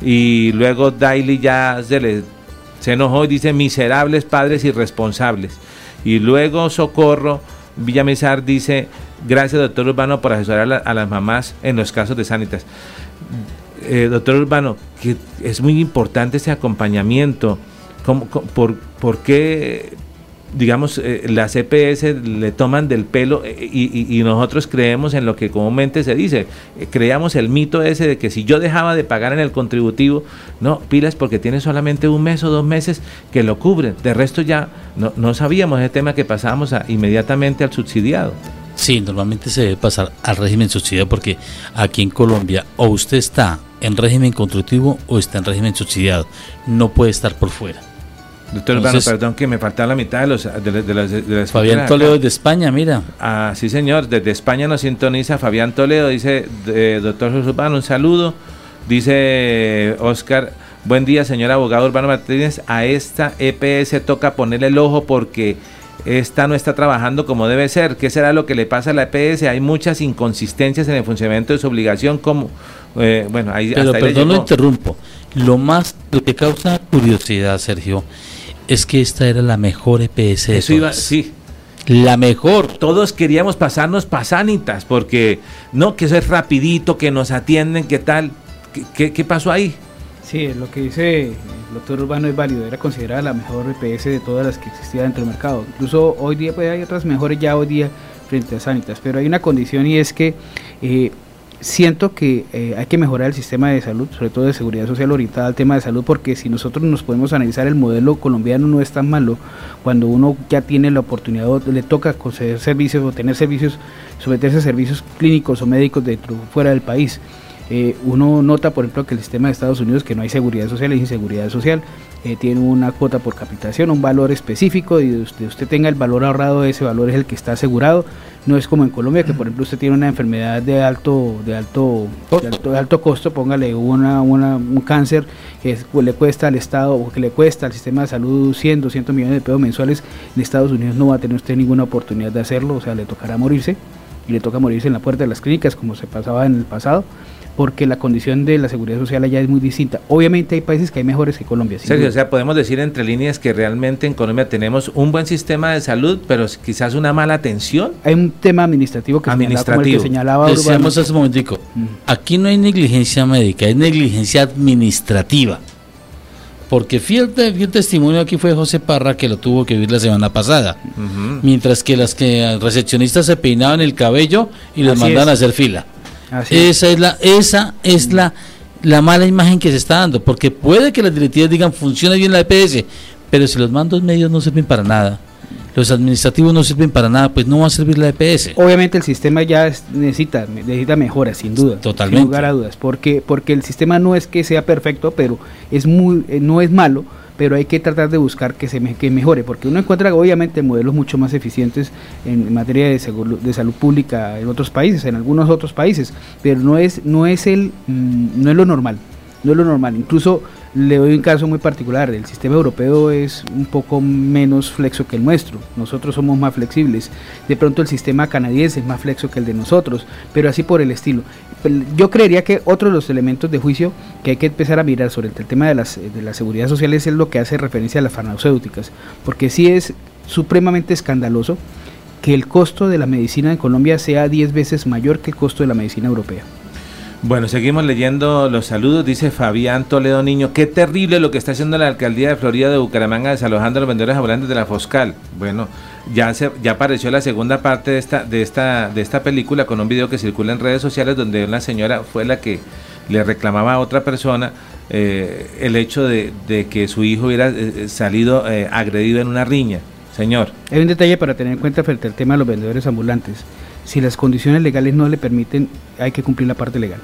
Y luego Daily ya se, enojó y dice miserables padres irresponsables. Y luego Socorro Villamizar dice, gracias doctor Urbano por asesorar a, las mamás en los casos de Sanitas. Eh, doctor Urbano, que es muy importante ese acompañamiento. por, ¿Por qué digamos, eh, las EPS le toman del pelo eh, y, nosotros creemos en lo que comúnmente se dice, eh, creamos el mito ese de que si yo dejaba de pagar en el contributivo, no, pilas porque tiene solamente un mes o dos meses que lo cubren, de resto ya no, no sabíamos ese tema que pasábamos inmediatamente al subsidiado. Sí, normalmente se debe pasar al régimen subsidiado porque aquí en Colombia o usted está en régimen contributivo o está en régimen subsidiado, no puede estar por fuera. Doctor Urbano, perdón que me falta la mitad de, los, de, las, Fabián Toledo de España, mira. Ah, sí, señor, desde España nos sintoniza Fabián Toledo, dice, doctor José Urbano, un saludo. Dice Oscar, buen día, señor abogado Urbano Martínez, a esta EPS toca ponerle el ojo porque esta no está trabajando como debe ser. ¿Qué será lo que le pasa a la EPS? Hay muchas inconsistencias en el funcionamiento de su obligación como... Eh, bueno, ahí, Pero perdón, lo interrumpo. Lo más, lo que causa curiosidad, Sergio, es que esta era la mejor EPS Eso iba, sí. La mejor. Todos queríamos pasarnos pasanitas porque no, que eso es rapidito, que nos atienden, ¿qué tal? ¿Qué, qué, pasó ahí? Sí, lo que dice el doctor Urbano es válido, era considerada la mejor EPS de todas las que existía dentro del mercado. Incluso hoy día pues, hay otras mejores ya hoy día frente a Sanitas, pero hay una condición y es que eh, siento que eh, hay que mejorar el sistema de salud, sobre todo de seguridad social orientada al tema de salud, porque si nosotros nos podemos analizar el modelo colombiano no es tan malo cuando uno ya tiene la oportunidad, le toca conceder servicios o tener servicios, someterse a servicios clínicos o médicos dentro fuera del país. Eh, uno nota, por ejemplo, que el sistema de Estados Unidos, que no hay seguridad social, es inseguridad social, eh, tiene una cuota por capitación, un valor específico, y usted, tenga el valor ahorrado, ese valor es el que está asegurado. No es como en Colombia, que por ejemplo usted tiene una enfermedad de alto, de alto, de alto, costo, póngale una, un cáncer que le cuesta al Estado o que le cuesta al sistema de salud 100, 200 millones de pesos mensuales, en Estados Unidos no va a tener usted ninguna oportunidad de hacerlo, o sea, le tocará morirse y le toca morirse en la puerta de las clínicas como se pasaba en el pasado porque la condición de la seguridad social allá es muy distinta. Obviamente hay países que hay mejores que Colombia. Sergio, o sea, podemos decir entre líneas que realmente en Colombia tenemos un buen sistema de salud, pero quizás una mala atención. Hay un tema administrativo que, administrativo. Señalaba, como Decíamos hace un momentico, aquí no hay negligencia médica, hay negligencia administrativa. Porque fiel, fiel, testimonio aquí fue José Parra que lo tuvo que vivir la semana pasada. Mientras que las que recepcionistas se peinaban el cabello y les mandaban a hacer fila esa es la, esa es la, la mala imagen que se está dando, porque puede que las directivas digan funciona bien la EPS, pero si los mandos medios no sirven para nada, los administrativos no sirven para nada, pues no va a servir la EPS. Obviamente el sistema ya necesita, necesita mejoras, sin duda. Totalmente. Sin lugar a dudas, porque, porque el sistema no es que sea perfecto, pero es muy, eh, no es malo pero hay que tratar de buscar que se que mejore, porque uno encuentra obviamente modelos mucho más eficientes en, materia de, de salud pública en otros países, en algunos otros países, pero no es no es el mm, no es lo normal, no es lo normal. Incluso le doy un caso muy particular, el sistema europeo es un poco menos flexo que el nuestro, nosotros somos más flexibles, de pronto el sistema canadiense es más flexo que el de nosotros, pero así por el estilo. Yo creería que otro de los elementos de juicio que hay que empezar a mirar sobre el tema de, las, de la seguridad social es lo que hace referencia a las farmacéuticas, porque sí es supremamente escandaloso que el costo de la medicina en Colombia sea 10 veces mayor que el costo de la medicina europea. Bueno, seguimos leyendo los saludos. Dice Fabián Toledo Niño, qué terrible lo que está haciendo la alcaldía de Florida de Bucaramanga desalojando a los vendedores ambulantes de la Foscal. Bueno, ya se, ya apareció la segunda parte de esta, de esta, de esta película con un video que circula en redes sociales donde una señora fue la que le reclamaba a otra persona eh, el hecho de, que su hijo hubiera eh, eh, salido agredido en una riña. Señor. Hay un detalle para tener en cuenta frente al tema de los vendedores ambulantes si las condiciones legales no le permiten, hay que cumplir la parte legal.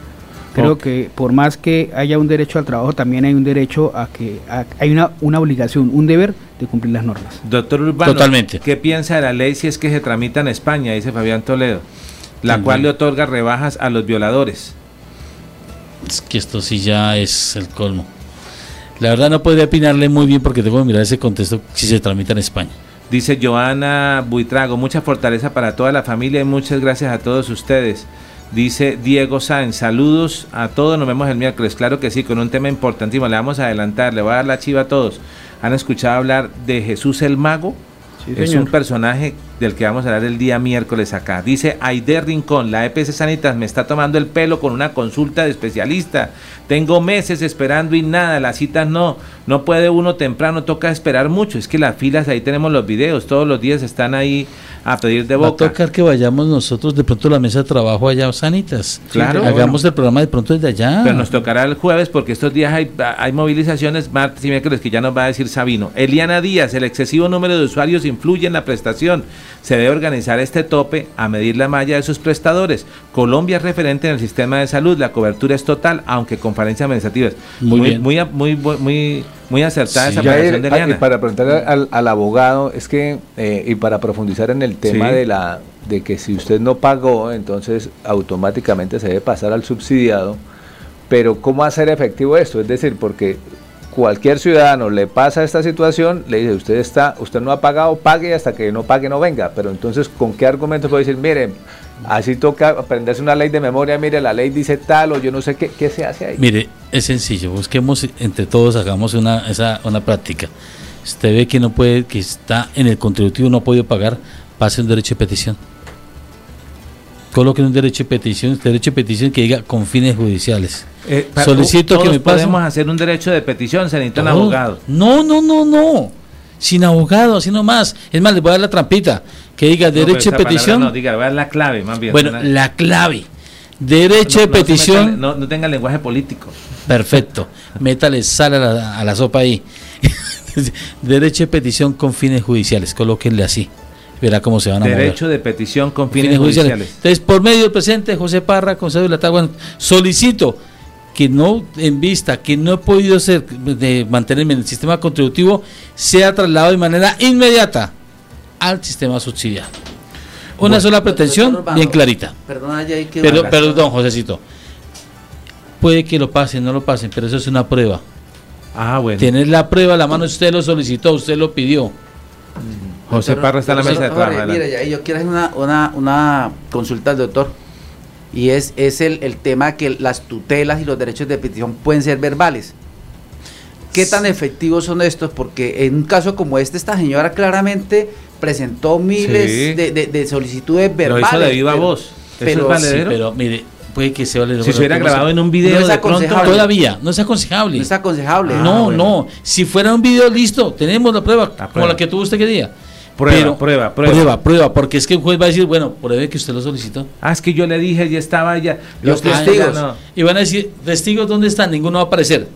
Creo que por más que haya un derecho al trabajo, también hay un derecho a que hay una, una obligación, un deber de cumplir las normas. Doctor Urbano, Totalmente. ¿qué piensa de la ley si es que se tramita en España? Dice Fabián Toledo, la cual le otorga rebajas a los violadores. Es que esto sí ya es el colmo. La verdad no podría opinarle muy bien porque tengo que mirar ese contexto si se tramita en España. Dice Joana Buitrago, mucha fortaleza para toda la familia y muchas gracias a todos ustedes. Dice Diego Sáenz, saludos a todos, nos vemos el miércoles. Claro que sí, con un tema importantísimo, le vamos a adelantar, le voy a dar la chiva a todos. ¿Han escuchado hablar de Jesús el Mago? es un personaje del que vamos a hablar el día miércoles acá. Dice Aider Rincón, la EPS Sanitas me está tomando el pelo con una consulta de especialista. Tengo meses esperando y nada, las citas no, no puede uno temprano, toca esperar mucho. Es que las filas, ahí tenemos los videos, todos los días están ahí a pedir de boca. Va a tocar que vayamos nosotros de pronto a la mesa de trabajo allá a Sanitas. Claro. Hagamos el programa de pronto desde allá. Pero nos tocará el jueves porque estos días hay, hay movilizaciones, martes y miércoles, que ya nos va a decir Sabino. Eliana Díaz, el excesivo número de usuarios influye en la prestación. Se debe organizar este tope a medir la malla de sus prestadores. Colombia es referente en el sistema de salud, la cobertura es total, aunque con falencias administrativas. Muy, muy, bien. muy, muy, muy muy acertada esa de Eliana. Para preguntarle al, abogado, es que, eh, y para profundizar en el tema de la de que si usted no pagó, entonces automáticamente se debe pasar al subsidiado. Pero ¿cómo hacer efectivo esto? Es decir, porque cualquier ciudadano le pasa esta situación, le dice, usted está, usted no ha pagado, pague hasta que no pague no venga. Pero entonces, ¿con qué argumento puede decir, miren, Así toca aprenderse una ley de memoria, mire, la ley dice tal o yo no sé qué, qué se hace ahí. Mire, es sencillo, busquemos entre todos, hagamos una, esa, una práctica. Usted ve que no puede, que está en el contributivo, no ha podido pagar, pase un derecho de petición. Coloquen un derecho de petición, derecho de petición que diga con fines judiciales. Eh, Solicito que me pase. podemos hacer un derecho de petición, se necesita un abogado. No, no, no, no. Sin abogado, así nomás. Es más, le voy a dar la trampita que diga derecho de petición. No, diga, va a la clave, más bien. Bueno, la clave. Derecho de petición. no, no, tenga lenguaje político. Perfecto. Métale sal a la, a la sopa ahí. derecho de petición con fines judiciales. Colóquenle así. Verá cómo se van a Derecho de petición con fines, judiciales. Entonces, por medio del presidente José Parra, con cédula tal, solicito que no en vista que no he podido ser de mantenerme en el sistema contributivo sea trasladado de manera inmediata al sistema subsidiado. Una sola pretensión, bien clarita. Perdona, ya hay que pero, perdón, Josecito. Puede que lo pasen, no lo pasen, pero eso es una prueba. Ah, bueno. Tienes la prueba a la mano, usted lo solicitó, usted lo pidió. José Parra está en la mesa de trabajo. Mira, ya, yo quiero hacer una, una, una consulta al doctor. Y es, es el, el tema que las tutelas y los derechos de petición pueden ser verbales. ¿Qué tan efectivos son estos? Porque en un caso como este, esta señora claramente presentó miles de, de, solicitudes verbales. Pero eso de viva voz. Pero, sí, pero mire, puede que se vale Si se hubiera grabado en un video no de pronto todavía, no es aconsejable. No es aconsejable. no, ah, no. Si fuera un video listo, tenemos la prueba, como la que tuvo usted que día. Prueba, prueba, prueba. Prueba, prueba, porque es que un juez va a decir, bueno, pruebe que usted lo solicitó. Ah, es que yo le dije, ya estaba ya. Los, testigos. Y van a decir, testigos, ¿dónde están? Ninguno va a aparecer.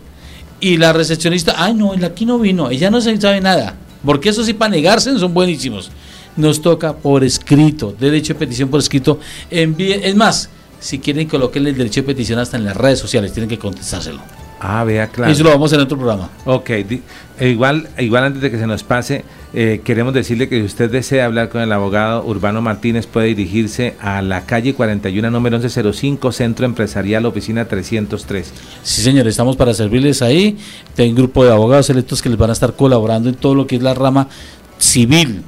Y la recepcionista, ay, no, el aquí no vino, ella no se sabe nada. Porque eso sí, para negarse son buenísimos. Nos toca por escrito, derecho de petición por escrito. Envíe, es más, si quieren coloquenle el derecho de petición hasta en las redes sociales, tienen que contestárselo. Ah, vea, claro. Eso lo vamos en otro programa. Ok, e igual, igual antes de que se nos pase, eh, queremos decirle que si usted desea hablar con el abogado Urbano Martínez, puede dirigirse a la calle 41, número 1105, Centro Empresarial, oficina 303. Sí, señor, estamos para servirles ahí. Hay un grupo de abogados electos que les van a estar colaborando en todo lo que es la rama civil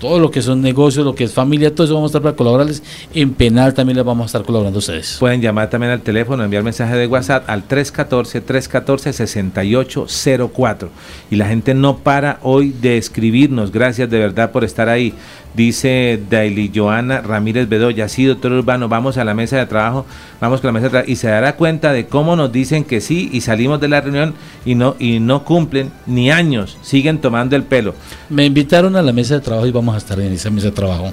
todo lo que son negocios, lo que es familia, todo eso vamos a estar para colaborarles. En penal también les vamos a estar colaborando ustedes. Pueden llamar también al teléfono, enviar mensaje de WhatsApp al 314-314-6804. Y la gente no para hoy de escribirnos. Gracias de verdad por estar ahí. Dice Daily Joana Ramírez Bedoya, sí, doctor Urbano, vamos a la mesa de trabajo, vamos con la mesa de trabajo y se dará cuenta de cómo nos dicen que sí y salimos de la reunión y no, y no cumplen ni años, siguen tomando el pelo. Me invitaron a la mesa de trabajo y vamos a estar en esa mesa de trabajo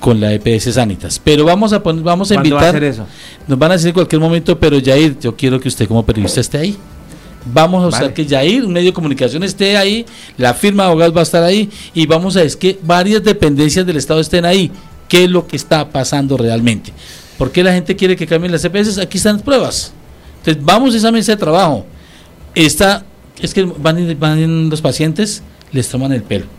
con la EPS Sanitas. Pero vamos a poner, vamos a invitar. Va a hacer eso? Nos van a decir en cualquier momento, pero Jair, yo quiero que usted como periodista esté ahí. Vamos a usar que Yair, un medio de comunicación, esté ahí, la firma de abogados va a estar ahí y vamos a ver que varias dependencias del Estado estén ahí. ¿Qué es lo que está pasando realmente? ¿Por qué la gente quiere que cambien las EPS? Aquí están las pruebas. Entonces, vamos a esa mesa de trabajo. Esta, es que van, van los pacientes, les toman el pelo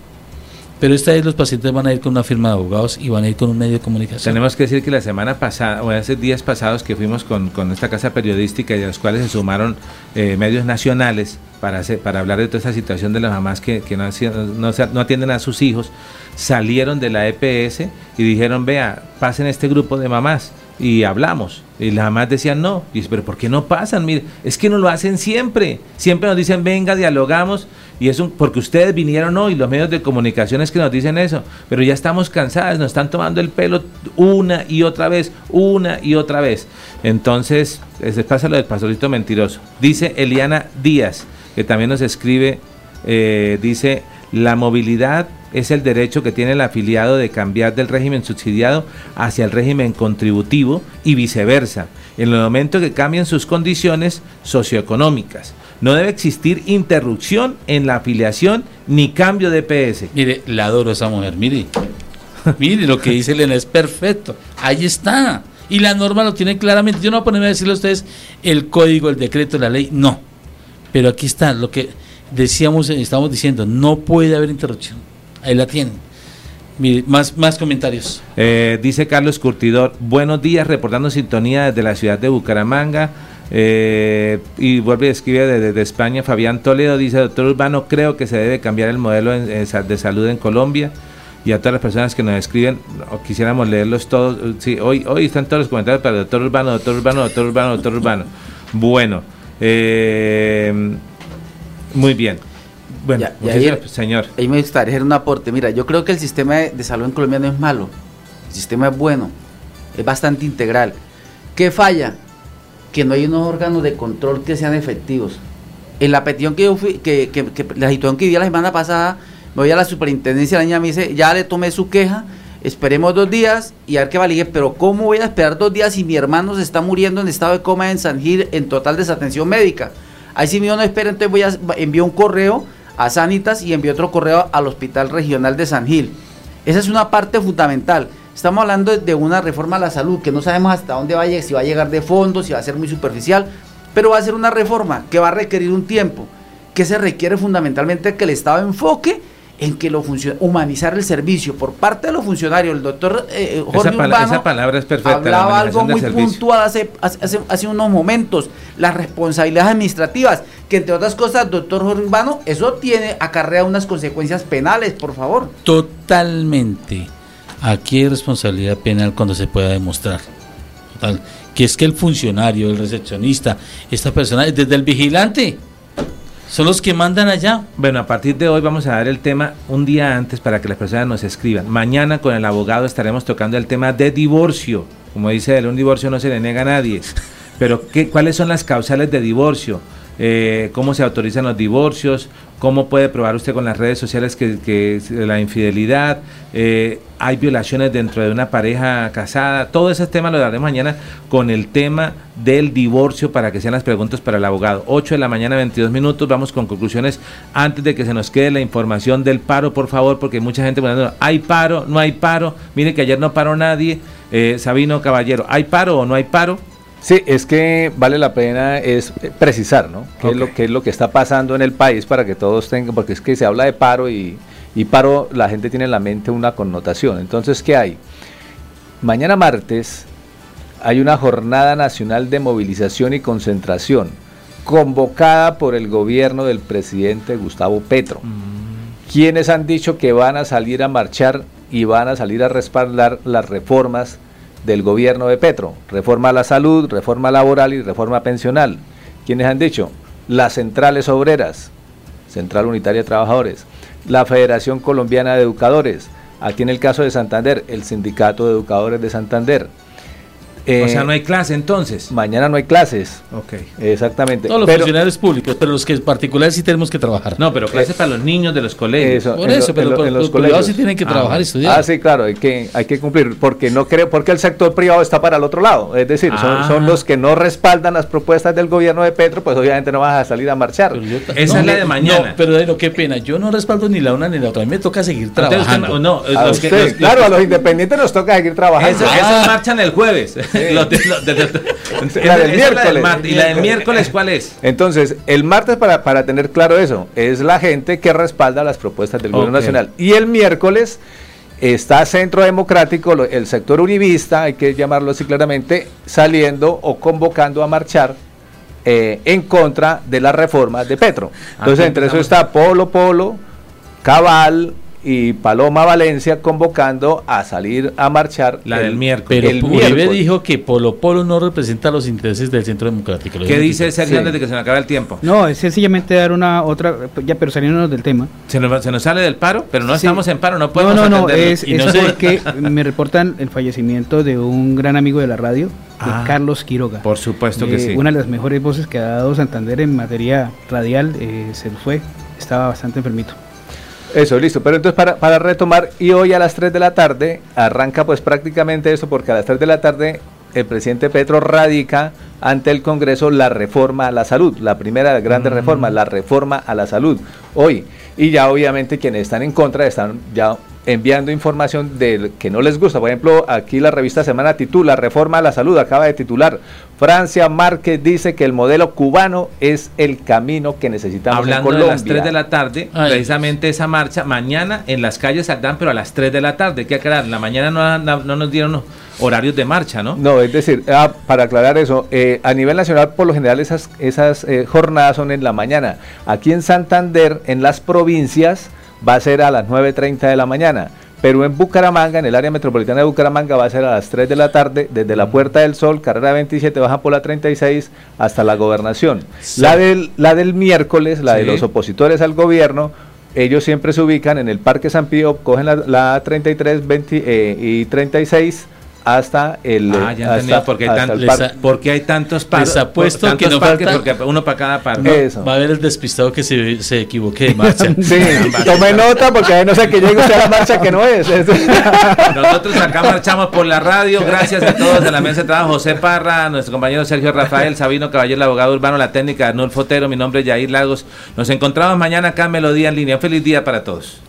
pero esta vez los pacientes van a ir con una firma de abogados y van a ir con un medio de comunicación. Tenemos que decir que la semana pasada, o hace días pasados que fuimos con, esta casa periodística y de los cuales se sumaron eh, medios nacionales para, hacer, para hablar de toda esta situación de las mamás que, que no, no, no, atienden a sus hijos, salieron de la EPS y dijeron, vea, pasen este grupo de mamás y hablamos. Y las mamás decían no. Y dice, pero ¿por qué no pasan? Mire, es que no lo hacen siempre. Siempre nos dicen, venga, dialogamos. Y es un, porque ustedes vinieron hoy, los medios de comunicación es que nos dicen eso. Pero ya estamos cansados, nos están tomando el pelo una y otra vez, una y otra vez. Entonces, se pasa lo del pastorito mentiroso. Dice Eliana Díaz, que también nos escribe, eh, dice, la movilidad es el derecho que tiene el afiliado de cambiar del régimen subsidiado hacia el régimen contributivo y viceversa, en el momento que cambien sus condiciones socioeconómicas. No debe existir interrupción en la afiliación ni cambio de PS. Mire, la adoro esa mujer, mire. mire, lo que dice Elena es perfecto. Ahí está. Y la norma lo tiene claramente. Yo no voy a ponerme a decirle a ustedes el código, el decreto, la ley. No. Pero aquí está lo que decíamos, estamos diciendo, no puede haber interrupción. Ahí la tienen. Mire, más, más comentarios. Eh, dice Carlos Curtidor, buenos días, reportando sintonía desde la ciudad de Bucaramanga. Eh, y vuelve a escribir desde, España, Fabián Toledo dice, doctor Urbano, creo que se debe cambiar el modelo de salud en Colombia. Y a todas las personas que nos escriben, quisiéramos leerlos todos. Sí, hoy, hoy están todos los comentarios para el doctor Urbano, doctor Urbano, doctor Urbano, doctor Urbano. Bueno, eh, muy bien. Bueno, señor. Ahí me gustaría hacer un aporte. Mira, yo creo que el sistema de, salud en Colombia no es malo. El sistema es bueno. Es bastante integral. ¿Qué falla? Que no hay unos órganos de control que sean efectivos. En la petición que yo fui, que, que, la situación que vi la semana pasada, me voy a la superintendencia, la niña me dice, ya le tomé su queja, esperemos dos días y a ver qué vale. pero ¿cómo voy a esperar dos días si mi hermano se está muriendo en estado de coma en San Gil en total desatención médica? Ahí sí mío no espera, entonces voy a enviar un correo a Sanitas y envió otro correo al Hospital Regional de San Gil. Esa es una parte fundamental. Estamos hablando de una reforma a la salud que no sabemos hasta dónde va a llegar, si va a llegar de fondo, si va a ser muy superficial, pero va a ser una reforma que va a requerir un tiempo, que se requiere fundamentalmente que el Estado enfoque en que lo humanizar el servicio por parte de los funcionarios. El doctor eh, eh, Jorge esa, palabra es perfecta. Hablaba algo muy puntual hace, hace, hace, unos momentos, las responsabilidades administrativas, que entre otras cosas, doctor Jorge Urbano, eso tiene, acarrea unas consecuencias penales, por favor. Totalmente. Aquí hay responsabilidad penal cuando se pueda demostrar. Total. Que es que el funcionario, el recepcionista, esta persona, desde el vigilante, son los que mandan allá. Bueno, a partir de hoy vamos a dar el tema un día antes para que las personas nos escriban. Mañana con el abogado estaremos tocando el tema de divorcio. Como dice él, un divorcio no se le niega a nadie. Pero ¿qué, ¿cuáles son las causales de divorcio? Eh, cómo se autorizan los divorcios, cómo puede probar usted con las redes sociales que, la infidelidad, eh, hay violaciones dentro de una pareja casada, todo ese tema lo daremos mañana con el tema del divorcio para que sean las preguntas para el abogado. 8 de la mañana, 22 minutos, vamos con conclusiones antes de que se nos quede la información del paro, por favor, porque mucha gente poniendo, hay paro, no hay paro, mire que ayer no paró nadie, eh, Sabino Caballero, ¿hay paro o no hay paro? Sí, es que vale la pena es precisar, ¿no? ¿Qué, es lo, qué es lo que está pasando en el país para que todos tengan, porque es que se habla de paro y, y paro, la gente tiene en la mente una connotación. Entonces, ¿qué hay? Mañana martes hay una jornada nacional de movilización y concentración convocada por el gobierno del presidente Gustavo Petro. Mm. Quienes han dicho que van a salir a marchar y van a salir a respaldar las reformas del gobierno de Petro. Reforma a la salud, reforma laboral y reforma pensional. ¿Quiénes han dicho? Las centrales obreras, Central Unitaria de Trabajadores, la Federación Colombiana de Educadores, aquí en el caso de Santander, el Sindicato de Educadores de Santander, o sea, no hay clase entonces. Mañana no hay clases. Ok. Exactamente. Todos los funcionarios públicos, pero los que particulares sí tenemos que trabajar. No, pero clases para los niños de los colegios. Por eso, pero los, colegios sí tienen que ah, trabajar y estudiar. Ah, sí, claro, hay que, hay que cumplir, porque no creo, porque el sector privado está para el otro lado. Es decir, son, son, ah. los que no respaldan las propuestas del gobierno de Petro, pues obviamente no vas a salir a marchar. Esa es la de mañana. pero de lo qué pena, yo no respaldo ni la una ni la otra. A mí me toca seguir trabajando. no, claro, a los independientes nos toca seguir trabajando. Esa, marchan el jueves. la del miércoles. ¿Y la del miércoles cuál es? Entonces, el martes, para, para tener claro eso, es la gente que respalda las propuestas del gobierno nacional. Y el miércoles está Centro Democrático, el sector univista, hay que llamarlo así claramente, saliendo o convocando a marchar eh, en contra de las reformas de Petro. Entonces, entre eso está Polo Polo, Cabal, y Paloma Valencia convocando a salir a marchar la el, del miércoles. Pero Uribe dijo que Polo Polo no representa los intereses del Centro Democrático. ¿Qué dice Sergio antes de que se nos acabe el tiempo? No, es sencillamente dar una otra, ya pero saliéndonos del tema. Se nos, se nos sale del paro, pero no estamos en paro, no podemos No, no, no, es, y no sé. porque me reportan el fallecimiento de un gran amigo de la radio, ah, Carlos Quiroga. Por supuesto que sí. Una de las mejores voces que ha dado Santander en materia radial, eh, se fue, estaba bastante enfermito. Eso, listo. Pero entonces para, para retomar, y hoy a las 3 de la tarde arranca pues prácticamente eso, porque a las 3 de la tarde el presidente Petro radica ante el Congreso la reforma a la salud, la primera grande mm. reforma, la reforma a la salud, hoy. Y ya obviamente quienes están en contra están ya enviando información de que no les gusta. Por ejemplo, aquí la revista Semana titula Reforma a la Salud, acaba de titular. Francia Márquez dice que el modelo cubano es el camino que necesitamos Hablando en Colombia. de las 3 de la tarde, precisamente esa marcha, mañana en las calles saldrán, pero a las 3 de la tarde, hay que aclarar, en la mañana no, no, nos dieron horarios de marcha, ¿no? No, es decir, ah, para aclarar eso, eh, a nivel nacional por lo general esas, esas eh, jornadas son en la mañana. Aquí en Santander, en las provincias, va a ser a las 9.30 de la mañana. Pero en Bucaramanga, en el área metropolitana de Bucaramanga, va a ser a las 3 de la tarde, desde la Puerta del Sol, carrera 27, baja por la 36, hasta la gobernación. La, del, la del miércoles, la de los opositores al gobierno, ellos siempre se ubican en el Parque San Pío, cogen la, 33 20, eh, y 36 hasta el ah, ya hasta, porque, hay porque hay tantos parques les apuesto que no parques porque uno para cada parque va a haber el despistado que se, se equivoque de marcha. Sí, tome nota porque no sé que llegue usted a la marcha que no es. Nosotros acá marchamos por la radio gracias a todos de la mesa de trabajo. José Parra nuestro compañero Sergio Rafael Sabino Caballero el abogado urbano la técnica Arnulfo Fotero mi nombre es Yair Lagos. Nos encontramos mañana acá en Melodía en línea. Feliz día para todos